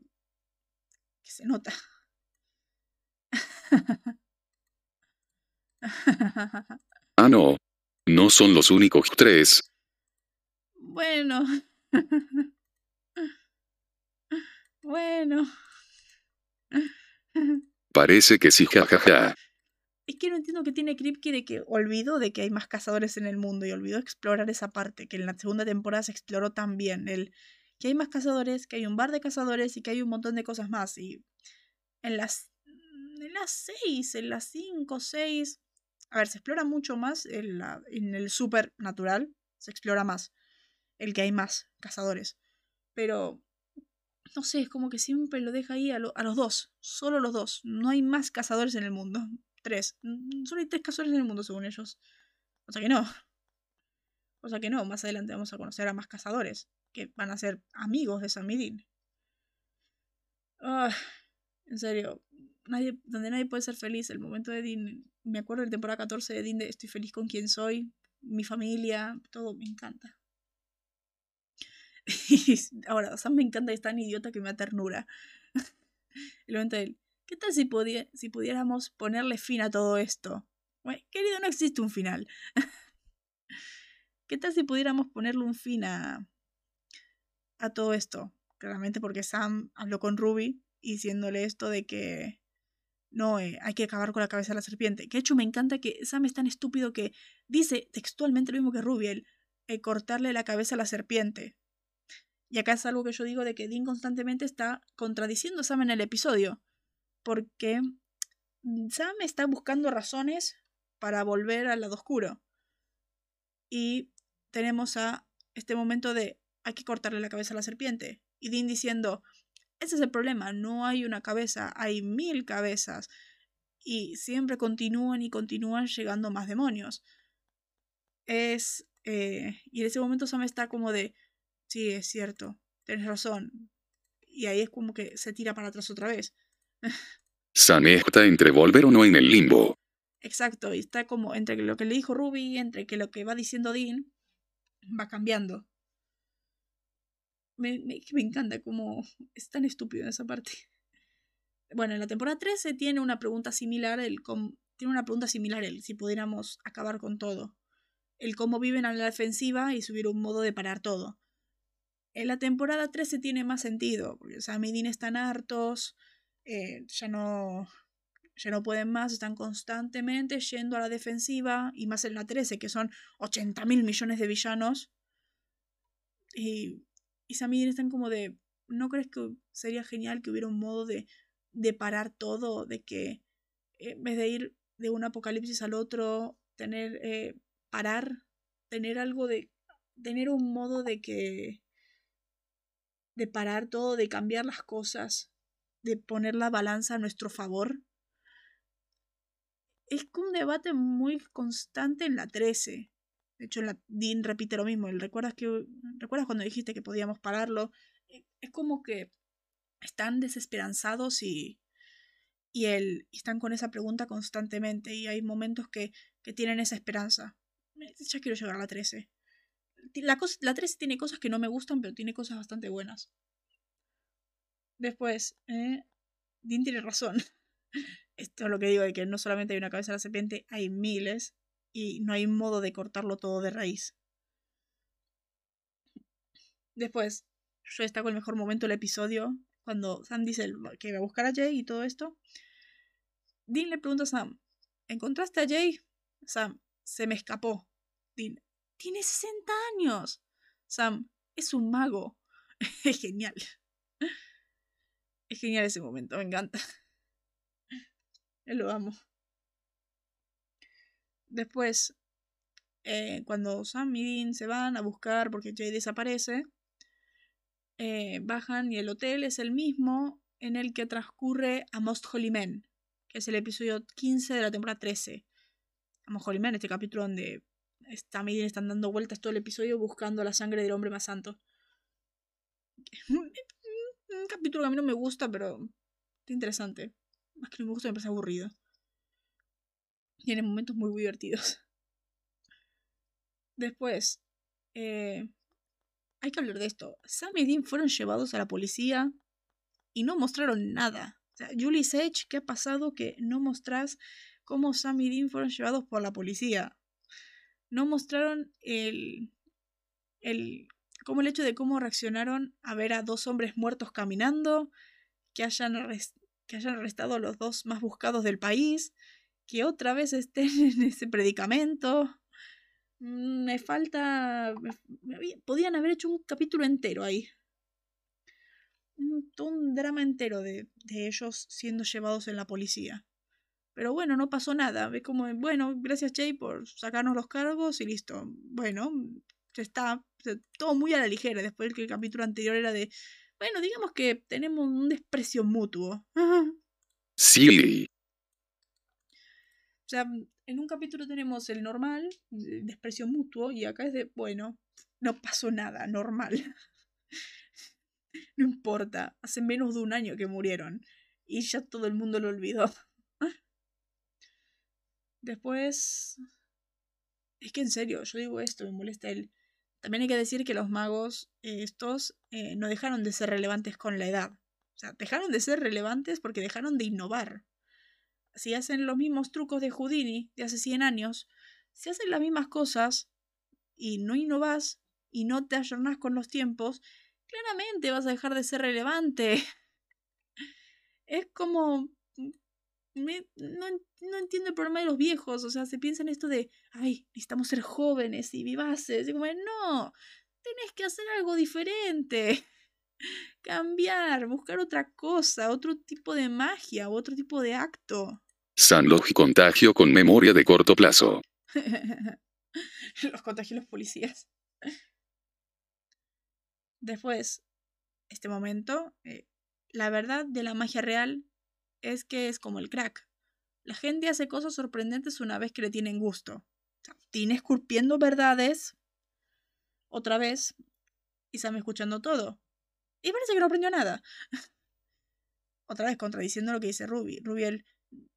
que se nota. ah, no. No son los únicos tres. Bueno. bueno. Parece que sí, jajaja. Es que no entiendo que tiene Kripke de que olvidó de que hay más cazadores en el mundo y olvidó explorar esa parte, que en la segunda temporada se exploró también. El que hay más cazadores, que hay un bar de cazadores y que hay un montón de cosas más. Y en las, en las seis, en las cinco, seis. A ver, se explora mucho más en, la, en el supernatural. Se explora más. El que hay más cazadores. Pero no sé, es como que siempre lo deja ahí a, a, los dos, solo los dos. No hay más cazadores en el mundo. Tres. Mm, solo hay tres cazadores en el mundo, según ellos. O sea que no. O sea que no, más adelante vamos a conocer a más cazadores, que van a ser amigos de Samidin. Ah, en serio, nadie, donde nadie puede ser feliz, el momento de Dean, me acuerdo de temporada 14 de Dean de estoy feliz con quien soy, mi familia, todo me encanta. ahora, Sam me encanta y es tan idiota que me da ternura. el momento de él, ¿Qué tal si, pudiéramos ponerle fin a todo esto? querido, no existe un final. ¿Qué tal si pudiéramos ponerle un fin a, todo esto? Claramente porque Sam habló con Ruby diciéndole esto de que no, eh, hay que acabar con la cabeza de la serpiente. Que de hecho me encanta que Sam es tan estúpido que dice textualmente lo mismo que Ruby, el eh, cortarle la cabeza a la serpiente. Y acá es algo que yo digo de que Dean constantemente está contradiciendo a Sam en el episodio porque Sam está buscando razones para volver al lado oscuro. Y tenemos a este momento de hay que cortarle la cabeza a la serpiente. Y Dean diciendo, ese es el problema, no hay una cabeza, hay mil cabezas. Y siempre continúan y continúan llegando más demonios. Es... Eh, y en ese momento Sam está como de, sí, es cierto, tienes razón. Y ahí es como que se tira para atrás otra vez. Está entre volver o no en el limbo. Exacto, y está como entre lo que le dijo Ruby, entre que lo que va diciendo Dean, va cambiando. Me, me, me encanta como es tan estúpido en esa parte. Bueno, en la temporada 13 tiene una pregunta similar, el tiene una pregunta similar el si pudiéramos acabar con todo. El cómo viven a la defensiva y subir un modo de parar todo. En la temporada 13 tiene más sentido, porque Sam y Dean están hartos, eh, ya, no, ya no pueden más, están constantemente yendo a la defensiva, y más en la 13, que son 80 mil millones de villanos. Y, y Samir están como de, ¿no crees que sería genial que hubiera un modo de, de parar todo? De que en vez de ir de un apocalipsis al otro, tener, eh, parar, tener algo de, tener un modo de que de parar todo, de cambiar las cosas, de poner la balanza a nuestro favor. Es un debate muy constante en la 13. De hecho, la, Dean repite lo mismo. ¿Recuerdas, que, ¿Recuerdas cuando dijiste que podíamos pararlo? E, es como que están desesperanzados y, y, el, están con esa pregunta constantemente. Y hay momentos que, que tienen esa esperanza. Ya quiero llegar a la 13. La, cosa, la 13 tiene cosas que no me gustan, pero tiene cosas bastante buenas. Después, eh, Dean tiene razón. Esto es lo que digo, de que no solamente hay una cabeza de la serpiente, hay miles y no hay modo de cortarlo todo de raíz. Después, yo destaco el mejor momento del episodio, cuando Sam dice que va a buscar a Jay y todo esto. Dean le pregunta a Sam, ¿encontraste a Jay? Sam, se me escapó. Dean, tiene 60 años. Sam, es un mago. es genial. Es genial ese momento, me encanta. Lo amo. Después, eh, cuando Sam y Dean se van a buscar porque Jay desaparece, eh, bajan y el hotel es el mismo en el que transcurre a Most Holy Men, que es el episodio 15 de la temporada 13. A Most Holy Men, este capítulo donde Sam y Dean están dando vueltas todo el episodio buscando la sangre del hombre más santo. Capítulo que a mí no me gusta, pero está interesante. Más que no me gusta, me parece aburrido. Tiene momentos muy divertidos. Después, eh, hay que hablar de esto. Sam y Dean fueron llevados a la policía y no mostraron nada. O sea, Julie Sage, ¿qué ha pasado que no mostrás cómo Sam y Dean fueron llevados por la policía? No mostraron el, el, como el hecho de cómo reaccionaron a ver a dos hombres muertos caminando, que hayan, que hayan arrestado a los dos más buscados del país, que otra vez estén en ese predicamento. Mm, me falta... podían haber hecho un capítulo entero ahí. Un, un drama entero de, de, ellos siendo llevados en la policía. Pero bueno, no pasó nada. Ve como, bueno, gracias Jay por sacarnos los cargos y listo. Bueno, está todo muy a la ligera. Después que el capítulo anterior era de, bueno, digamos que tenemos un desprecio mutuo. Sí. O sea, en un capítulo tenemos el normal, el desprecio mutuo, y acá es de, bueno, no pasó nada, normal. no importa, hace menos de un año que murieron y ya todo el mundo lo olvidó. Después... Es que en serio, yo digo esto, me molesta el... También hay que decir que los magos, eh, estos, eh, no dejaron de ser relevantes con la edad. O sea, dejaron de ser relevantes porque dejaron de innovar si hacen los mismos trucos de Houdini de hace 100 años, si hacen las mismas cosas y no innovas y no te ayornás con los tiempos, claramente vas a dejar de ser relevante. Es como... no, no, entiendo el problema de los viejos, o sea, se piensa en esto de, ay, necesitamos ser jóvenes y vivaces, y como, no, tenés que hacer algo diferente, cambiar, buscar otra cosa, otro tipo de magia, otro tipo de acto. Sanlog y contagio con memoria de corto plazo. los contagios los policías. Después, este momento, eh, la verdad de la magia real es que es como el crack. La gente hace cosas sorprendentes una vez que le tienen gusto. tiene esculpiendo verdades otra vez y Sam escuchando todo. Y parece que no aprendió nada. otra vez contradiciendo lo que dice Ruby. Rubiel,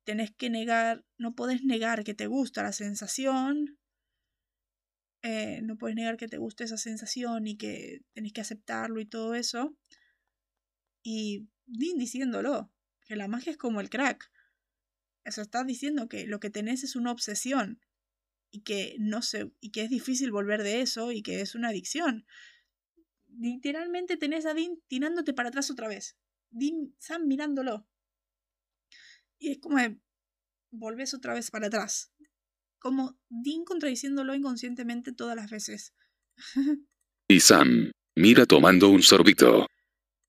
tenés que negar, no podés negar que te gusta la sensación, eh, no puedes negar que te gusta esa sensación y que tenés que aceptarlo y todo eso. Y Dean diciéndolo, que la magia es como el crack. Eso está diciendo que lo que tenés es una obsesión y que no sé, y que es difícil volver de eso y que es una adicción. Literalmente tenés a Dean tirándote para atrás otra vez. Dean, Sam mirándolo. Y es como volvés otra vez para atrás. Como Dean contradiciéndolo inconscientemente todas las veces. y Sam, mira tomando un sorbito.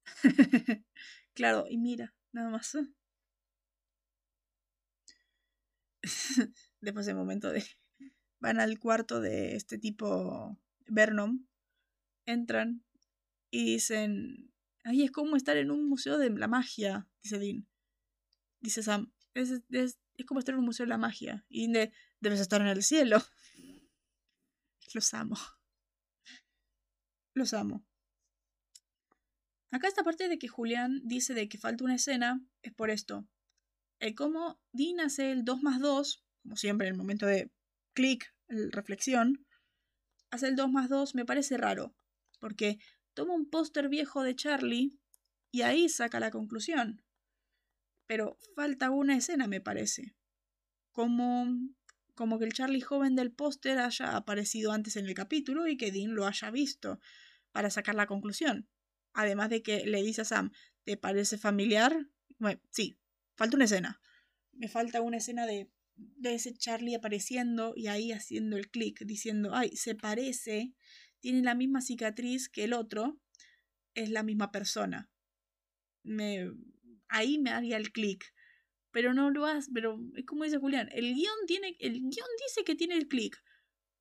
claro, y mira, nada más. Después del momento de... Van al cuarto de este tipo Vernon. Entran y dicen... Ahí es como estar en un museo de la magia, dice Dean. Dice Sam, es, es, es como estar en un museo de la magia. Y de, debes estar en el cielo. Los amo. Los amo. Acá esta parte de que Julián dice de que falta una escena es por esto. El cómo Dean hace el 2 más 2, como siempre en el momento de clic, reflexión, hace el 2 más 2 me parece raro. Porque toma un póster viejo de Charlie y ahí saca la conclusión. Pero falta una escena, me parece. Como, como que el Charlie joven del póster haya aparecido antes en el capítulo y que Dean lo haya visto para sacar la conclusión. Además de que le dice a Sam, ¿te parece familiar? Bueno, sí, falta una escena. Me falta una escena de, de ese Charlie apareciendo y ahí haciendo el clic, diciendo, ay, se parece, tiene la misma cicatriz que el otro, es la misma persona. Me, ahí me haría el clic. Pero no lo hace, pero es como dice Julián, el guion tiene, el guion dice que tiene el clic,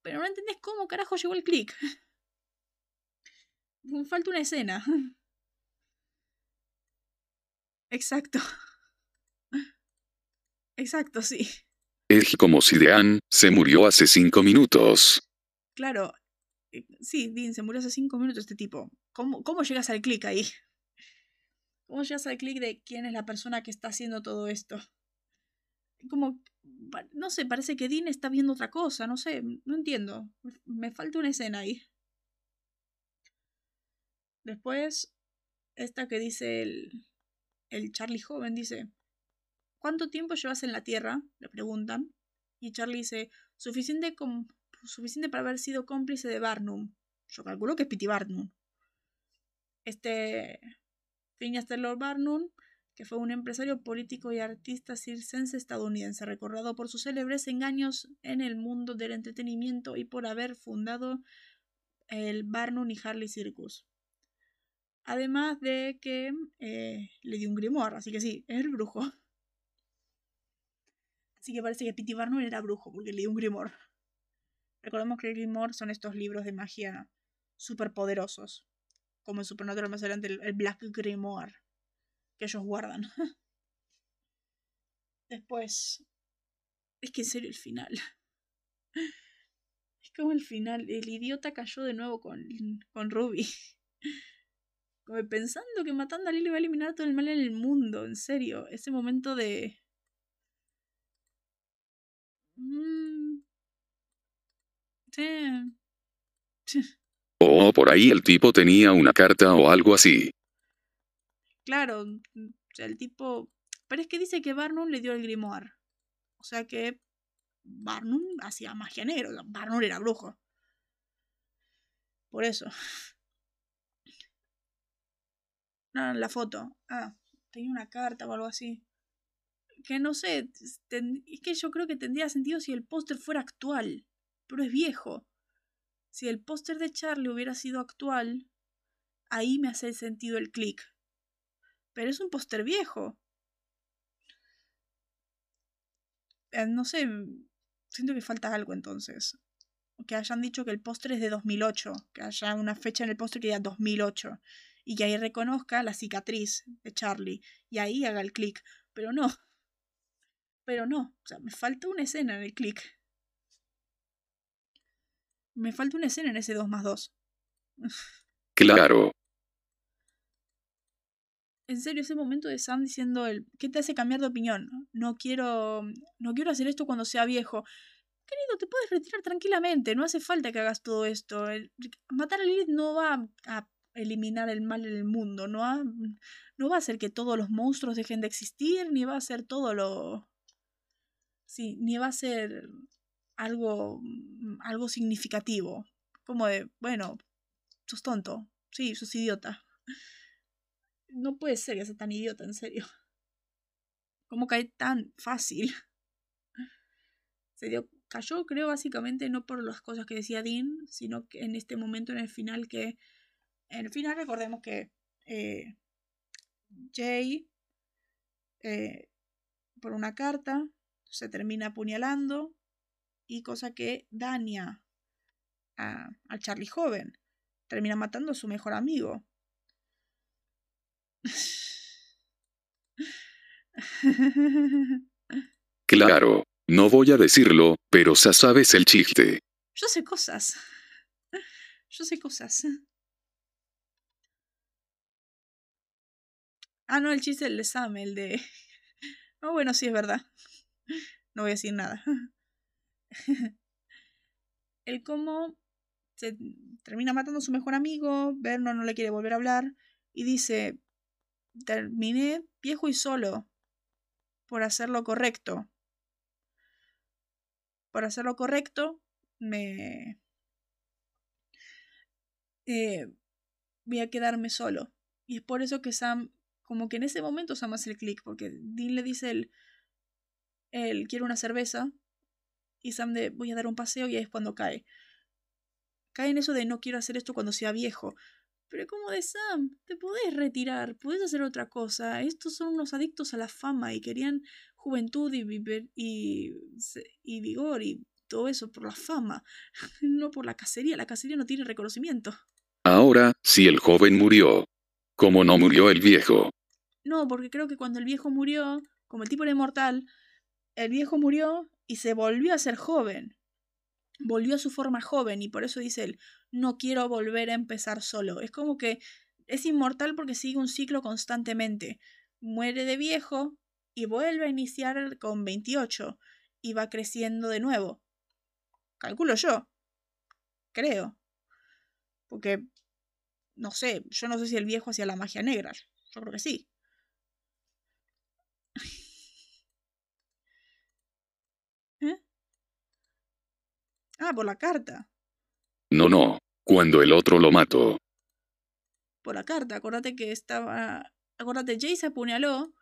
pero no entendés cómo carajo llegó el clic. Falta una escena. Exacto. Exacto, sí. Es como si Dean se murió hace cinco minutos. Claro. Eh, sí, Dean se murió hace cinco minutos este tipo. ¿Cómo, cómo llegas al clic ahí? ¿Cómo llegas al clic de quién es la persona que está haciendo todo esto? Como, no sé, parece que Dean está viendo otra cosa, no sé, no entiendo. Me falta una escena ahí. Después, esta que dice el, el Charlie joven, dice, ¿cuánto tiempo llevas en la Tierra? Le preguntan. Y Charlie dice, suficiente, suficiente para haber sido cómplice de Barnum. Yo calculo que es Pity Barnum. Este Phineas Taylor Barnum, que fue un empresario político y artista circense estadounidense, recordado por sus célebres engaños en el mundo del entretenimiento y por haber fundado el Barnum y Harley Circus. Además de que eh, le dio un grimoire, así que sí, es el brujo. Así que parece que Pity Barnum era brujo porque le dio un grimoire. Recordemos que el grimoire son estos libros de magia super poderosos. Como en Supernatural más adelante, el, Black Grimoire. Que ellos guardan. Después. Es que en serio el final. Es como el final. El idiota cayó de nuevo con, con Ruby. Como pensando que matando a Lily va a eliminar todo el mal en el mundo, en serio. Ese momento de. Mm. Sí. O por ahí el tipo tenía una carta o algo así. Claro, o sea, el tipo. Pero es que dice que Barnum le dio el grimoire. O sea que Barnum hacía magia negra. Barnum era brujo. Por eso. No, la foto. Ah, tenía una carta o algo así. Que no sé, es que yo creo que tendría sentido si el póster fuera actual, pero es viejo. Si el póster de Charlie hubiera sido actual, ahí me hace sentido el clic. Pero es un póster viejo. Eh, no sé, siento que falta algo entonces. Que hayan dicho que el póster es de 2008, que haya una fecha en el póster que diga 2008 y que ahí reconozca la cicatriz de Charlie y ahí haga el clic. Pero no. Pero no. O sea, me falta una escena en el clic. Me falta una escena en ese 2 más 2. Claro. En serio, ese momento de Sam diciendo el ¿qué te hace cambiar de opinión? No quiero. No quiero hacer esto cuando sea viejo. Querido, te puedes retirar tranquilamente, no hace falta que hagas todo esto. matar a Lilith no va a eliminar el mal en el mundo, no, no va a hacer que todos los monstruos dejen de existir, ni va a ser todo lo... Sí, ni va a ser algo, mm, algo significativo. Como de, bueno, sos tonto, sí, sos idiota. No puede ser que sea tan idiota, en serio. ¿Cómo cae tan fácil? Se dio, cayó, creo, básicamente no por las cosas que decía Dean, sino que en este momento, en el final, que en el final recordemos que eh, Jay, eh, por una carta, se termina apuñalando y cosa que daña a, al Charlie joven. Termina matando a su mejor amigo. Claro, no voy a decirlo, pero ya sabes el chiste. Yo sé cosas. Yo sé cosas. Ah, no, el chiste del de Sam, el de... Ah, bueno, sí, es verdad. No voy a decir nada. El cómo se termina matando a su mejor amigo, Vernon no le quiere volver a hablar y dice, terminé viejo y solo por hacer lo correcto. Por hacer lo correcto, me... Eh, voy a quedarme solo. Y es por eso que Sam como que en ese momento Sam hace el clic, porque Dean le dice él, él quiere una cerveza, y Sam de voy a dar un paseo y ahí es cuando cae. Cae en eso de no quiero hacer esto cuando sea viejo. Pero como de Sam, te podés retirar, podés hacer otra cosa. Estos son unos adictos a la fama y querían juventud y, y, y vigor y todo eso por la fama, no por la cacería. La cacería no tiene reconocimiento. Ahora, si el joven murió, ¿cómo no murió el viejo? No, porque creo que cuando el viejo murió, como el tipo era inmortal, el viejo murió y se volvió a ser joven. Volvió a su forma joven y por eso dice él, no quiero volver a empezar solo. Es como que es inmortal porque sigue un ciclo constantemente. Muere de viejo y vuelve a iniciar con 28 y va creciendo de nuevo. Calculo yo. Creo. Porque, no sé, yo no sé si el viejo hacía la magia negra. Yo creo que sí. ¿Eh? Ah, por la carta. No, no. Cuando el otro lo mató. Por la carta. Acuérdate que estaba. Acuérdate, Jay se apuñaló.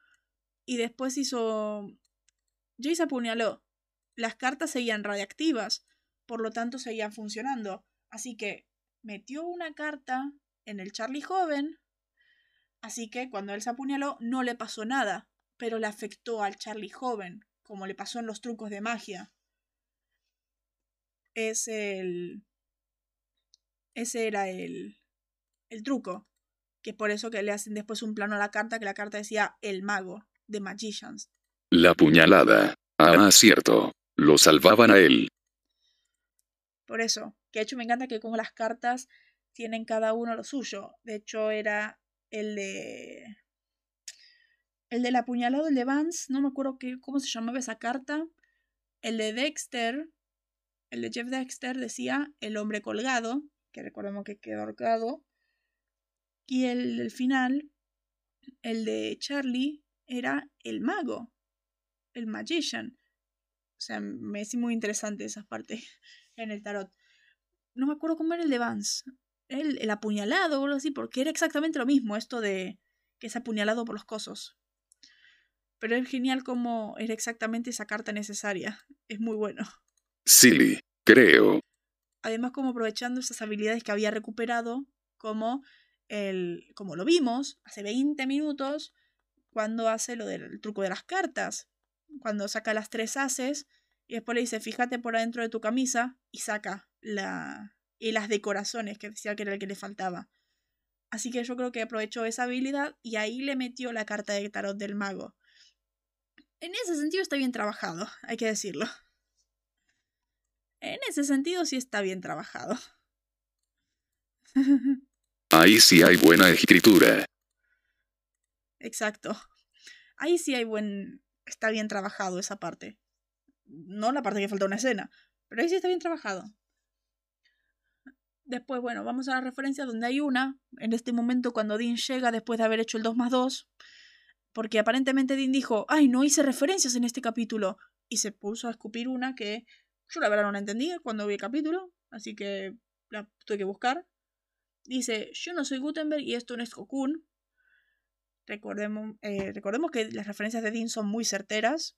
Y después hizo. Jay se apuñaló. Las cartas seguían radiactivas. Por lo tanto, seguían funcionando. Así que metió una carta en el Charlie joven. Así que cuando él se apuñaló, no le pasó nada pero le afectó al Charlie joven, como le pasó en los trucos de magia. Es el. Ese era el. el truco. Que por eso que le hacen después un plano a la carta, que la carta decía el mago, de Magicians. La puñalada. Ah, cierto. Lo salvaban a él. Por eso, que de hecho me encanta que como las cartas tienen cada uno lo suyo. De hecho, era el de el del apuñalado, el de Vance, no me acuerdo qué, cómo se llamaba esa carta. El de Dexter, el de Jeff Dexter decía el hombre colgado, que recordemos que quedó ahorcado. Y el del final, el de Charlie, era el mago, el magician. O sea, me es muy interesante esa parte en el tarot. No me acuerdo cómo era el de Vance. El, el apuñalado o algo así, porque era exactamente lo mismo, esto de que es apuñalado por los cosos. Pero es genial cómo era exactamente esa carta necesaria. Es muy bueno. Sí, creo. Además, como aprovechando esas habilidades que había recuperado, como el. como lo vimos hace 20 minutos, cuando hace lo del truco de las cartas. Cuando saca las tres haces y después le dice, fíjate por adentro de tu camisa, y saca la. Y las de corazones, que decía que era el que le faltaba. Así que yo creo que aprovechó esa habilidad y ahí le metió la carta de tarot del mago. En ese sentido está bien trabajado, hay que decirlo. En ese sentido sí está bien trabajado. Ahí sí hay buena escritura. Exacto. Ahí sí hay buen... Está bien trabajado esa parte. No la parte que falta una escena, pero ahí sí está bien trabajado. Después, bueno, vamos a la referencia donde hay una. En este momento, cuando Dean llega después de haber hecho el 2 más 2, porque aparentemente Dean dijo, ay, no hice referencias en este capítulo. Y se puso a escupir una que yo la verdad no la entendía cuando vi el capítulo, así que la tuve que buscar. Dice, yo no soy Gutenberg y esto no es Cocoon. Recordemos, eh, recordemos que las referencias de Dean son muy certeras.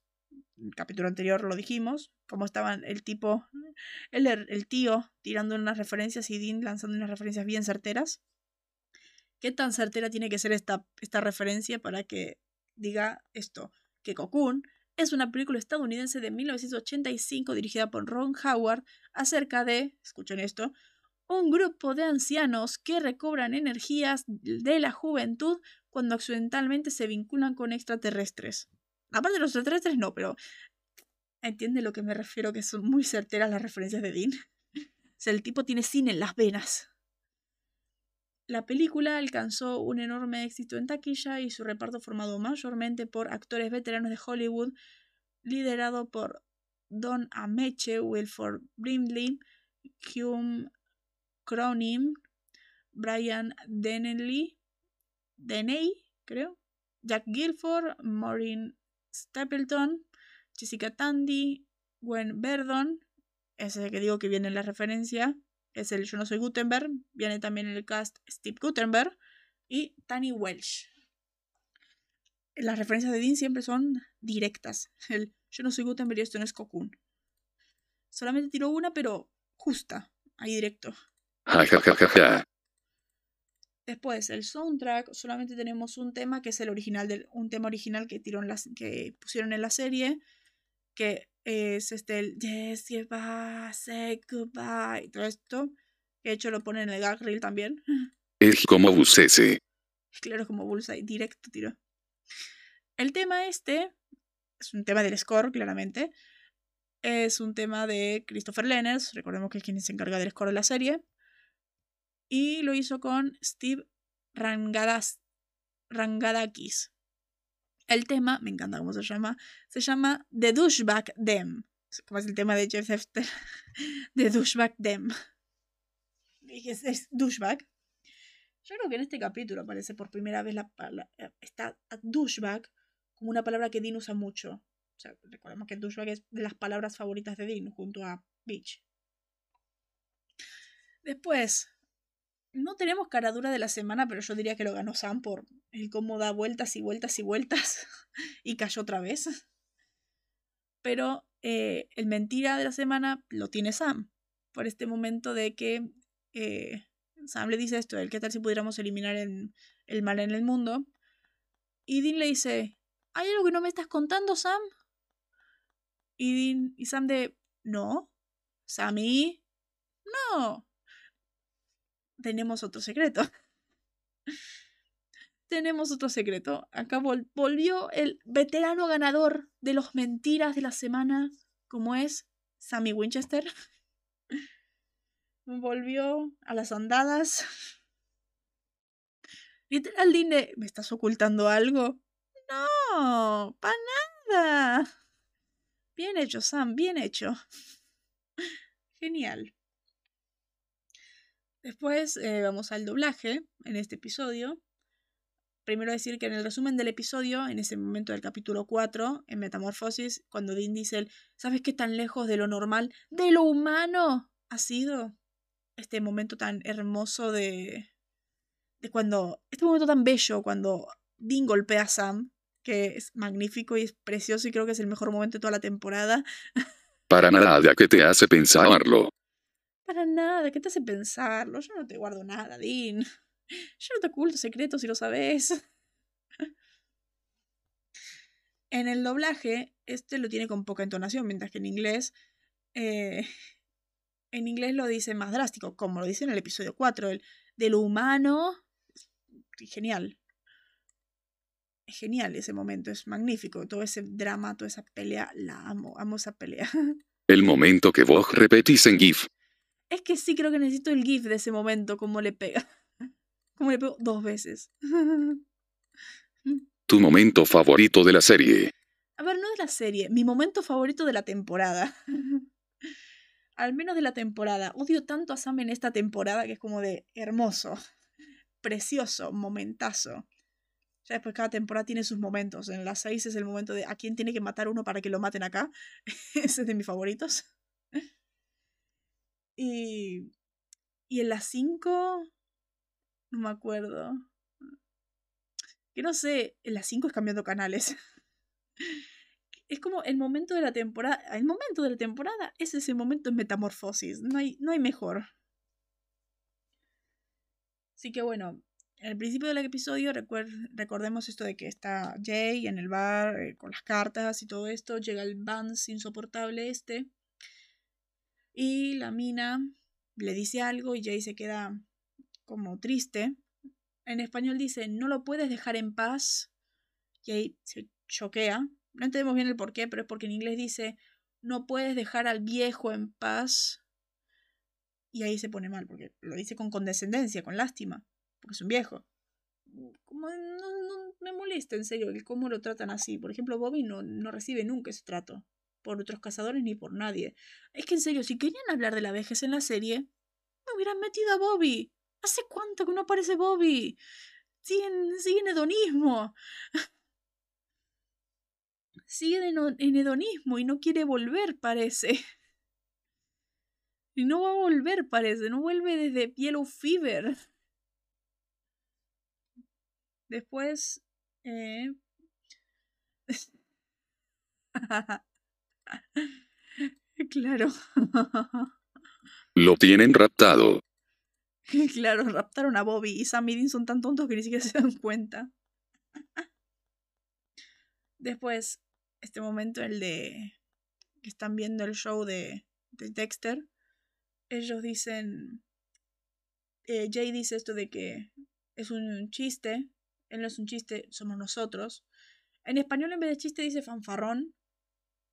En el capítulo anterior lo dijimos, como estaban el tipo, el, el tío tirando unas referencias y Dean lanzando unas referencias bien certeras. ¿Qué tan certera tiene que ser esta, esta referencia para que diga esto? Que Cocoon es una película estadounidense de 1985 dirigida por Ron Howard acerca de, escuchen esto, un grupo de ancianos que recobran energías de la juventud cuando accidentalmente se vinculan con extraterrestres. Aparte de los extraterrestres, no, pero entiende lo que me refiero, que son muy certeras las referencias de Dean. el tipo tiene cine en las venas. La película alcanzó un enorme éxito en taquilla y su reparto formado mayormente por actores veteranos de Hollywood, liderado por Don Ameche, Wilford Brimley, Hume Cronin, Brian Deneley, Deney, creo, Jack Guilford, Maureen Stapleton, Jessica Tandy, Gwen Verdon, ese que digo que viene en la referencia, es el Yo no soy Gutenberg, viene también el cast Steve Gutenberg y Tani Welsh. Las referencias de Dean siempre son directas. El Yo no soy Gutenberg y esto no es Cocoon. Solamente tiró una, pero justa, ahí directo. Después, el soundtrack, solamente tenemos un tema que es el original del, un tema original que tiró las, que pusieron en la serie, que es este el Yes, goodbye, say goodbye, todo esto. De hecho, lo ponen en el gag reel también. Es como Bullseye. Claro, como Bullseye, directo tiro. El tema este es un tema del score, claramente. Es un tema de Christopher Lenners, recordemos que es quien se encarga del score de la serie. Y lo hizo con Steve Rangadas, Rangadakis. El tema, me encanta cómo se llama, se llama The Douchebag Dem. Como es el tema de Jeff Hefter. The Douchebag Dem. Es, es douchebag. Yo creo que en este capítulo aparece por primera vez la palabra. Está douchebag como una palabra que Dean usa mucho. O sea, recordemos que douchebag es de las palabras favoritas de Dean junto a bitch. Después, no tenemos caradura de la semana, pero yo diría que lo ganó Sam por el cómo da vueltas y vueltas y vueltas y cayó otra vez. Pero eh, el mentira de la semana lo tiene Sam, por este momento de que eh, Sam le dice esto, el qué tal si pudiéramos eliminar el, el mal en el mundo. Y Dean le dice, ¿hay algo que no me estás contando, Sam? Y, Dean, y Sam de, no, Sammy, no, tenemos otro secreto. tenemos otro secreto. Acá volvió el veterano ganador de los mentiras de la semana, como es Sammy Winchester. volvió a las andadas. Literal, Dine, ¿me estás ocultando algo? No, para nada. Bien hecho, Sam, bien hecho. Genial. Después eh, vamos al doblaje en este episodio. Primero decir que en el resumen del episodio, en ese momento del capítulo 4, en Metamorfosis, cuando Dean dice, ¿sabes qué tan lejos de lo normal, de lo humano ha sido este momento tan hermoso de, de cuando, este momento tan bello cuando Dean golpea a Sam, que es magnífico y es precioso y creo que es el mejor momento de toda la temporada. Para nada, que te hace pensarlo? Para nada, ¿qué te hace pensarlo? Yo no te guardo nada, Dean. Yo no te oculto secretos si lo sabes. En el doblaje, este lo tiene con poca entonación, mientras que en inglés. Eh, en inglés lo dice más drástico, como lo dice en el episodio 4, el de lo humano. Genial. Es genial ese momento, es magnífico. Todo ese drama, toda esa pelea, la amo, amo esa pelea. El momento que vos repetís en GIF. Es que sí creo que necesito el GIF de ese momento, como le pega. Como le pego dos veces. Tu momento favorito de la serie. A ver, no de la serie, mi momento favorito de la temporada. Al menos de la temporada. Odio tanto a Sam en esta temporada que es como de hermoso, precioso, momentazo. Ya después cada temporada tiene sus momentos. En las seis es el momento de a quién tiene que matar uno para que lo maten acá. Ese es de mis favoritos. Y, y en las 5, no me acuerdo. Que no sé, en las 5 es cambiando canales. Es como el momento de la temporada. El momento de la temporada es ese momento en metamorfosis. No hay, no hay mejor. Así que bueno, en el principio del episodio recordemos esto de que está Jay en el bar eh, con las cartas y todo esto. Llega el Vance insoportable este. Y la mina le dice algo y Jay se queda como triste. En español dice, no lo puedes dejar en paz. Jay se choquea. No entendemos bien el por qué, pero es porque en inglés dice, no puedes dejar al viejo en paz. Y ahí se pone mal, porque lo dice con condescendencia, con lástima, porque es un viejo. Como no, me molesta, en serio, el cómo lo tratan así. Por ejemplo, Bobby no, no recibe nunca ese trato por otros cazadores ni por nadie. Es que en serio, si querían hablar de la vejez en la serie, me hubieran metido a Bobby. ¿Hace cuánto que no aparece Bobby? Siguen, siguen hedonismo. Sigue en hedonismo y no quiere volver, parece. Y no va a volver, parece. No vuelve desde Yellow Fever. Después... Eh... claro. Lo tienen raptado. claro, raptaron a Bobby y Sam y Dean son tan tontos que ni siquiera se dan cuenta. Después, este momento, el de que están viendo el show de, de Dexter, ellos dicen, eh, Jay dice esto de que es un chiste, él no es un chiste, somos nosotros. En español en vez de chiste dice fanfarrón,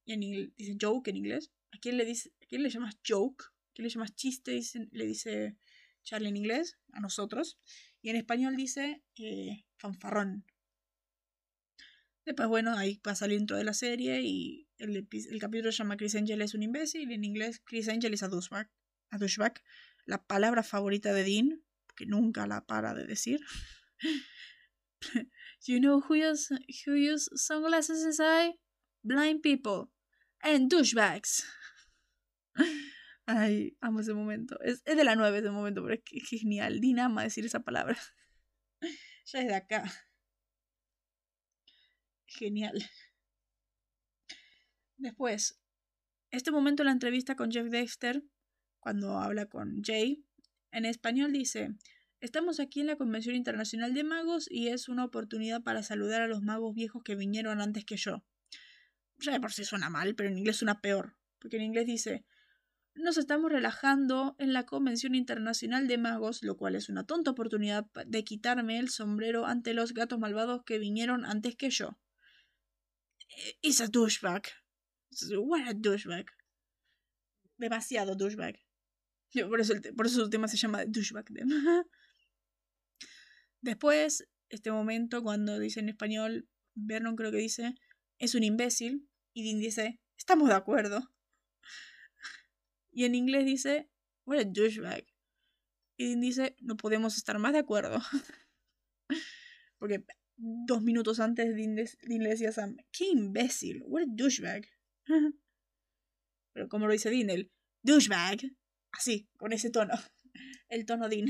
en dice joke en inglés. ¿A quién le, dice, ¿a quién le llamas joke? ¿A quién le llamas chiste? le dice Charlie en inglés, a nosotros. Y en español dice eh, fanfarrón. Después, bueno, ahí pasa el intro de la serie y el, el capítulo llama Chris Angel es un imbécil en inglés Chris Angel es a douchebag. A douchebag. La palabra favorita de Dean, que nunca la para de decir. you know who use, who use sunglasses inside? Blind people and douchebags. Ay, amo ese momento. Es, de la 9 ese momento, pero es, que, genial. Dean ama decir esa palabra. ya es de acá. Genial. Después, este momento en la entrevista con Jeff Dexter, cuando habla con Jay, en español dice, estamos aquí en la Convención Internacional de Magos y es una oportunidad para saludar a los magos viejos que vinieron antes que yo. Ya de por sí suena mal, pero en inglés suena peor, porque en inglés dice, nos estamos relajando en la Convención Internacional de Magos, lo cual es una tonta oportunidad de quitarme el sombrero ante los gatos malvados que vinieron antes que yo. It's a douchebag. What a douchebag. Demasiado douchebag. Por eso, por eso su tema se llama douchebag. Después, este momento, cuando dice en español, Vernon creo que dice, es un imbécil. Y Dean dice, estamos de acuerdo. Y en inglés dice, what a douchebag. Y Dean dice, no podemos estar más de acuerdo. Porque dos minutos antes Dean, le decía a Sam, qué imbécil, what a douchebag. Pero como lo dice Dean, el douchebag, así, con ese tono, el tono Dean.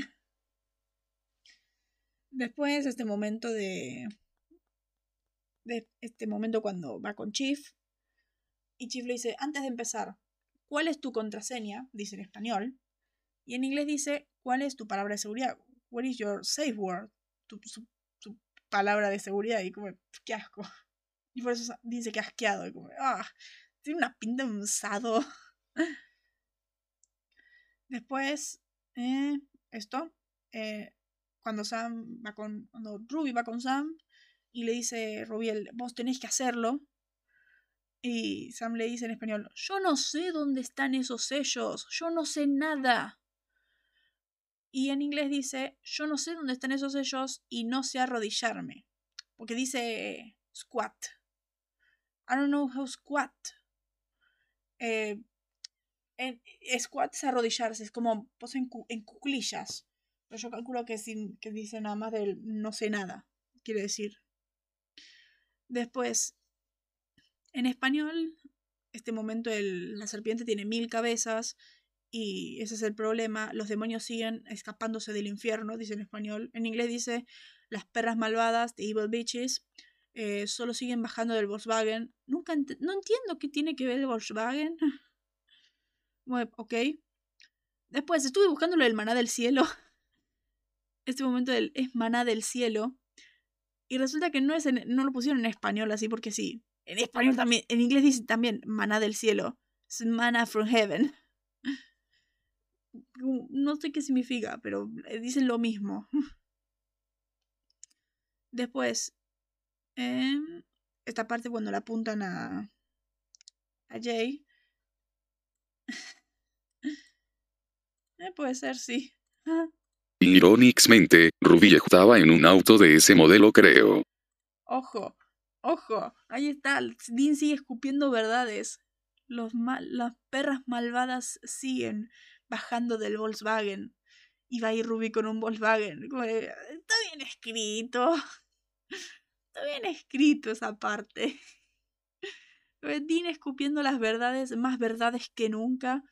Después, este momento de. de este momento cuando va con Chief. Y Chief le dice: Antes de empezar, ¿cuál es tu contraseña? Dice en español. Y en inglés dice: ¿Cuál es tu palabra de seguridad? What is your safe word? Tu, palabra de seguridad y como, qué asco. Y por eso dice que asqueado. Y como, ah, tiene una pinta de usado. Después, eh, esto, eh, cuando Sam va con, cuando Ruby va con Sam y le dice, Rubiel, vos tenés que hacerlo. Y Sam le dice en español, yo no sé dónde están esos sellos, yo no sé nada. Y en inglés dice, yo no sé dónde están esos sellos y no sé arrodillarme. Porque dice squat. I don't know how squat. Eh, en, squat es arrodillarse, es como en, en cuclillas. Pero yo calculo que, sin, que dice nada más del no sé nada, quiere decir. Después, en español, este momento el, la serpiente tiene mil cabezas y ese es el problema. Los demonios siguen escapándose del infierno, dice en español. En inglés dice las perras malvadas, the evil bitches, eh, solo siguen bajando del Volkswagen. Nunca no entiendo qué tiene que ver el Volkswagen. bueno, ok. Después estuve buscando lo del maná del cielo. Este momento del es maná del cielo. Y resulta que no, es no lo pusieron en español así porque sí. En español también, en inglés dice también maná del cielo. Es manna from heaven. No sé qué significa, pero eh, dicen lo mismo. Después, em, esta parte cuando la apuntan a, a Jay. eh, puede ser, sí. Irónicamente, Ruby estaba en un auto de ese modelo, creo. Ojo, ojo, ahí está. Dean sigue escupiendo verdades. Los las perras malvadas siguen bajando del Volkswagen. Y va a ir Ruby con un Volkswagen. Está bien escrito. Está bien escrito esa parte. Dean escupiendo las verdades, más verdades que nunca.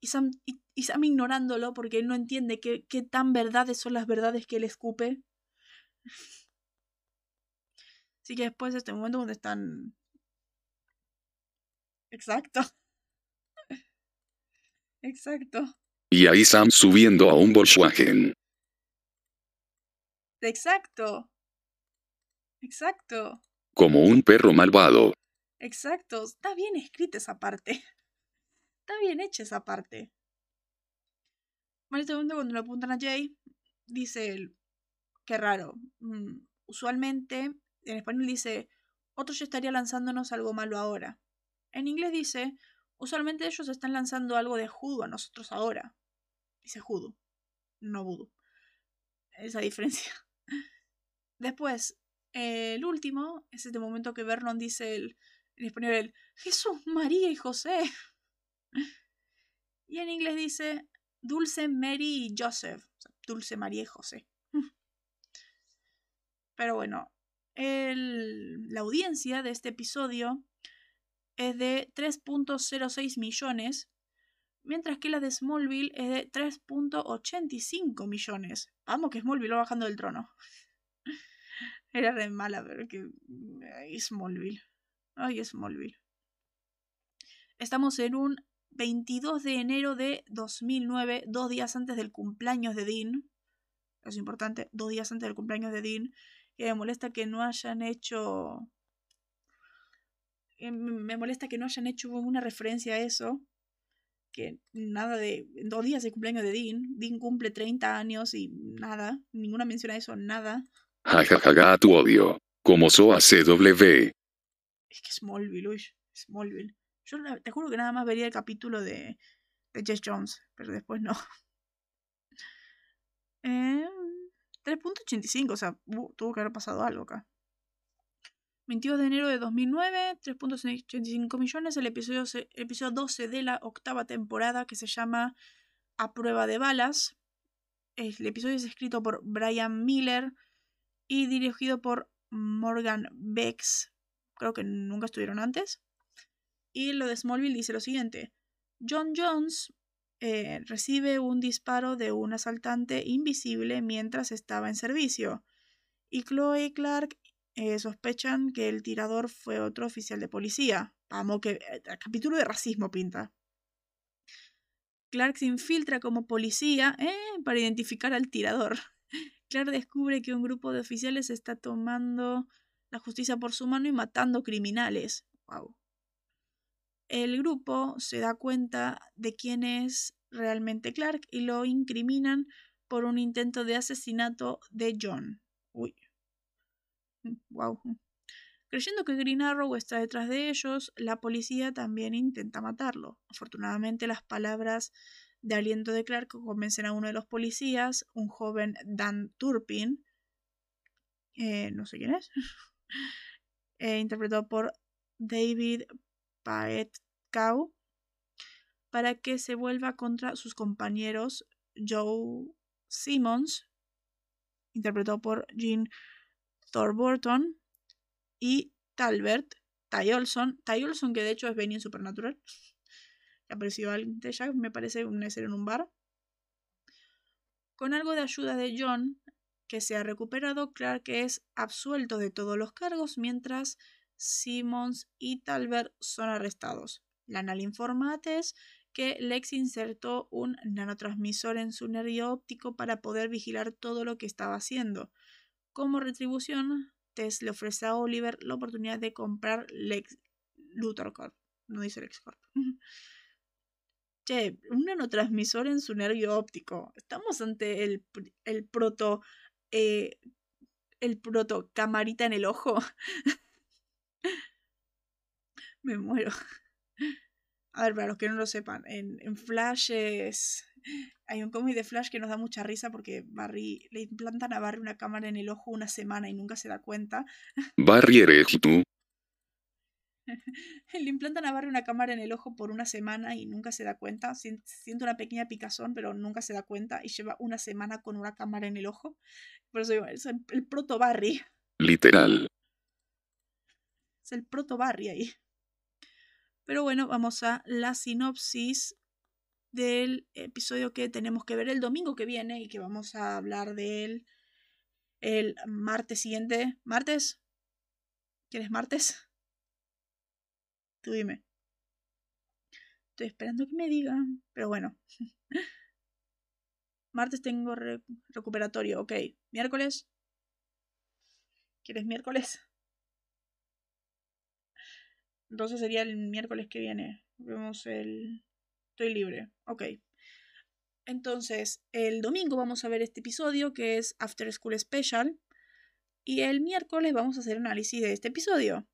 Y Sam, y, ignorándolo porque él no entiende qué, qué tan verdades son las verdades que él escupe. Así que después de este momento donde están... Exacto. Exacto. Y ahí Sam subiendo a un Volkswagen. Exacto. Exacto. Como un perro malvado. Exacto. Está bien escrita esa parte. Está bien hecha esa parte. En este momento cuando le apuntan a Jay, dice él, qué raro. Mm, usualmente en español dice, otro ya estaría lanzándonos algo malo ahora. En inglés dice, usualmente ellos están lanzando algo de judo a nosotros ahora. Dice judo, no voodoo. Esa diferencia. Después, el último es este momento que Vernon dice el, en español el Jesús, María y José. Y en inglés dice Dulce Mary y Joseph. Dulce María y José. Pero bueno, la audiencia de este episodio es de 3.06 millones, mientras que la de Smallville es de 3.85 millones. Vamos que Smallville va bajando del trono. Era re mala, pero que... Ay, Smallville. Smallville. Estamos en un 22 de enero de 2009, dos días antes del cumpleaños de Dean. Es importante, dos días antes del cumpleaños de Dean que me molesta que no hayan hecho me molesta que no hayan hecho una referencia a eso que nada de dos días de cumpleaños de Dean Dean cumple 30 años y nada ninguna mención a eso nada. Jajajaja tu odio como soa CW es que Smallville uy, Smallville. Yo te juro que nada más vería el capítulo de de Jess Jones pero después no. Eh, 3.85, o sea, tuvo que haber pasado algo acá. 22 de enero de 2009, 3.85 millones, el episodio, episodio 12 de la octava temporada que se llama A prueba de balas. El episodio es escrito por Brian Miller y dirigido por Morgan Bex. Creo que nunca estuvieron antes. Y lo de Smallville dice lo siguiente. John Jones eh, recibe un disparo de un asaltante invisible mientras estaba en servicio. Y Chloe y Clark eh, sospechan que el tirador fue otro oficial de policía. Vamos, que eh, capítulo de racismo pinta. Clark se infiltra como policía para identificar al tirador. Clark descubre que un grupo de oficiales está tomando la justicia por su mano y matando criminales. Wow el grupo se da cuenta de quién es realmente Clark y lo incriminan por un intento de asesinato de John. Uy. Wow. Mm, Creyendo que Green Arrow está detrás de ellos, la policía también intenta matarlo. Afortunadamente, las palabras de aliento de Clark convencen a uno de los policías, un joven Dan Turpin, eh, no sé quién es, eh, interpretado por David Paet Cow para que se vuelva contra sus compañeros Joe Simmons, interpretado por Jean Thorburton, y Talbert, Ty Olson, Olson que de hecho es Benny en Supernatural, que apareció antes ya, me parece un ser en un bar. Con algo de ayuda de John, que se ha recuperado, Clark es absuelto de todos los cargos, mientras Simmons y Talbert son arrestados. Lana informa a Tess que Lex insertó un nanotransmisor en su nervio óptico para poder vigilar todo lo que estaba haciendo. Como retribución, Tess le ofrece a Oliver la oportunidad de comprar Lex Luthor Corp. No dice Lex Corp. Che, un nanotransmisor en su nervio óptico. Estamos ante el, el proto. Eh, el proto camarita en el ojo. Me muero. A ver, para los que no lo sepan, en, en Flash es. Hay un cómic de Flash que nos da mucha risa porque Barry le implantan a Barry una cámara en el ojo una semana y nunca se da cuenta. Barry eres tú. Le implantan a Barry una cámara en el ojo por una semana y nunca se da cuenta. Siente una pequeña picazón, pero nunca se da cuenta y lleva una semana con una cámara en el ojo. Por eso digo, es el, proto Barry. Literal. Es el proto Barry ahí. Pero bueno, vamos a la sinopsis del episodio que tenemos que ver el domingo que viene y que vamos a hablar de él el martes siguiente. ¿Martes? ¿Quieres martes? Tú dime. Estoy esperando que me digan. Pero bueno. Martes tengo recuperatorio. Ok. Miércoles. ¿Quieres miércoles? Entonces sería el miércoles que viene. Vemos el... Estoy libre. Ok. Entonces, el domingo vamos a ver este episodio que es After School Special. Y el miércoles vamos a hacer análisis de este episodio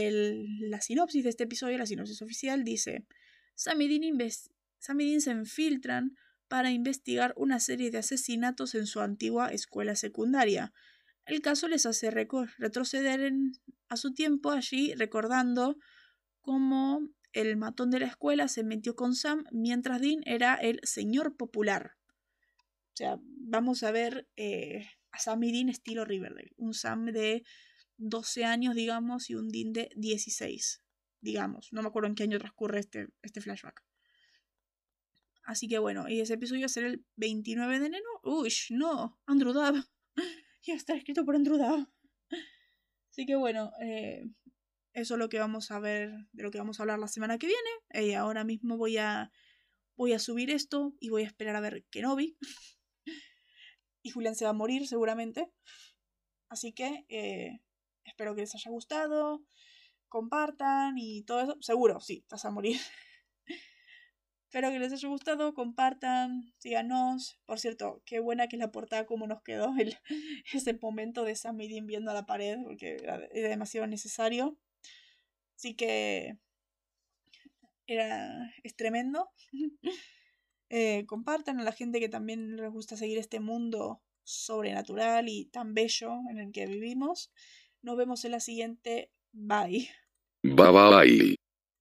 la sinopsis de este episodio, la sinopsis oficial, dice, Sam Dean se infiltran para investigar una serie de asesinatos en su antigua escuela secundaria. El caso les hace retroceder a su tiempo allí, recordando cómo el matón de la escuela se metió con Sam mientras Dean era el señor popular. O sea, vamos a ver eh, a Sam y Dean estilo Riverdale. Un Sam de 12 años, digamos, y un Dean de 16, digamos. No me acuerdo en qué año transcurre este, este flashback. Así que bueno, y ese episodio va a ser el 29 de enero. Uy, no, Andrew Dab. Ya está escrito por Andrew Dab. Así que bueno, eh, eso es lo que vamos a ver, de lo que vamos a hablar la semana que viene. Y ahora mismo voy a, voy a subir esto y voy a esperar a ver Kenobi. y Julián se va a morir seguramente. Así que eh, Espero que les haya gustado, compartan y todo eso. Seguro, sí, vas a morir. Espero que les haya gustado, compartan, síganos. Por cierto, qué buena que es la portada, como nos quedó el, ese momento de Sam Dean viendo a la pared, porque era, demasiado necesario. Así que era, es tremendo. Eh, compartan a la gente que también les gusta seguir este mundo sobrenatural y tan bello en el que vivimos. Nos vemos en la siguiente. Bye. Bye bye.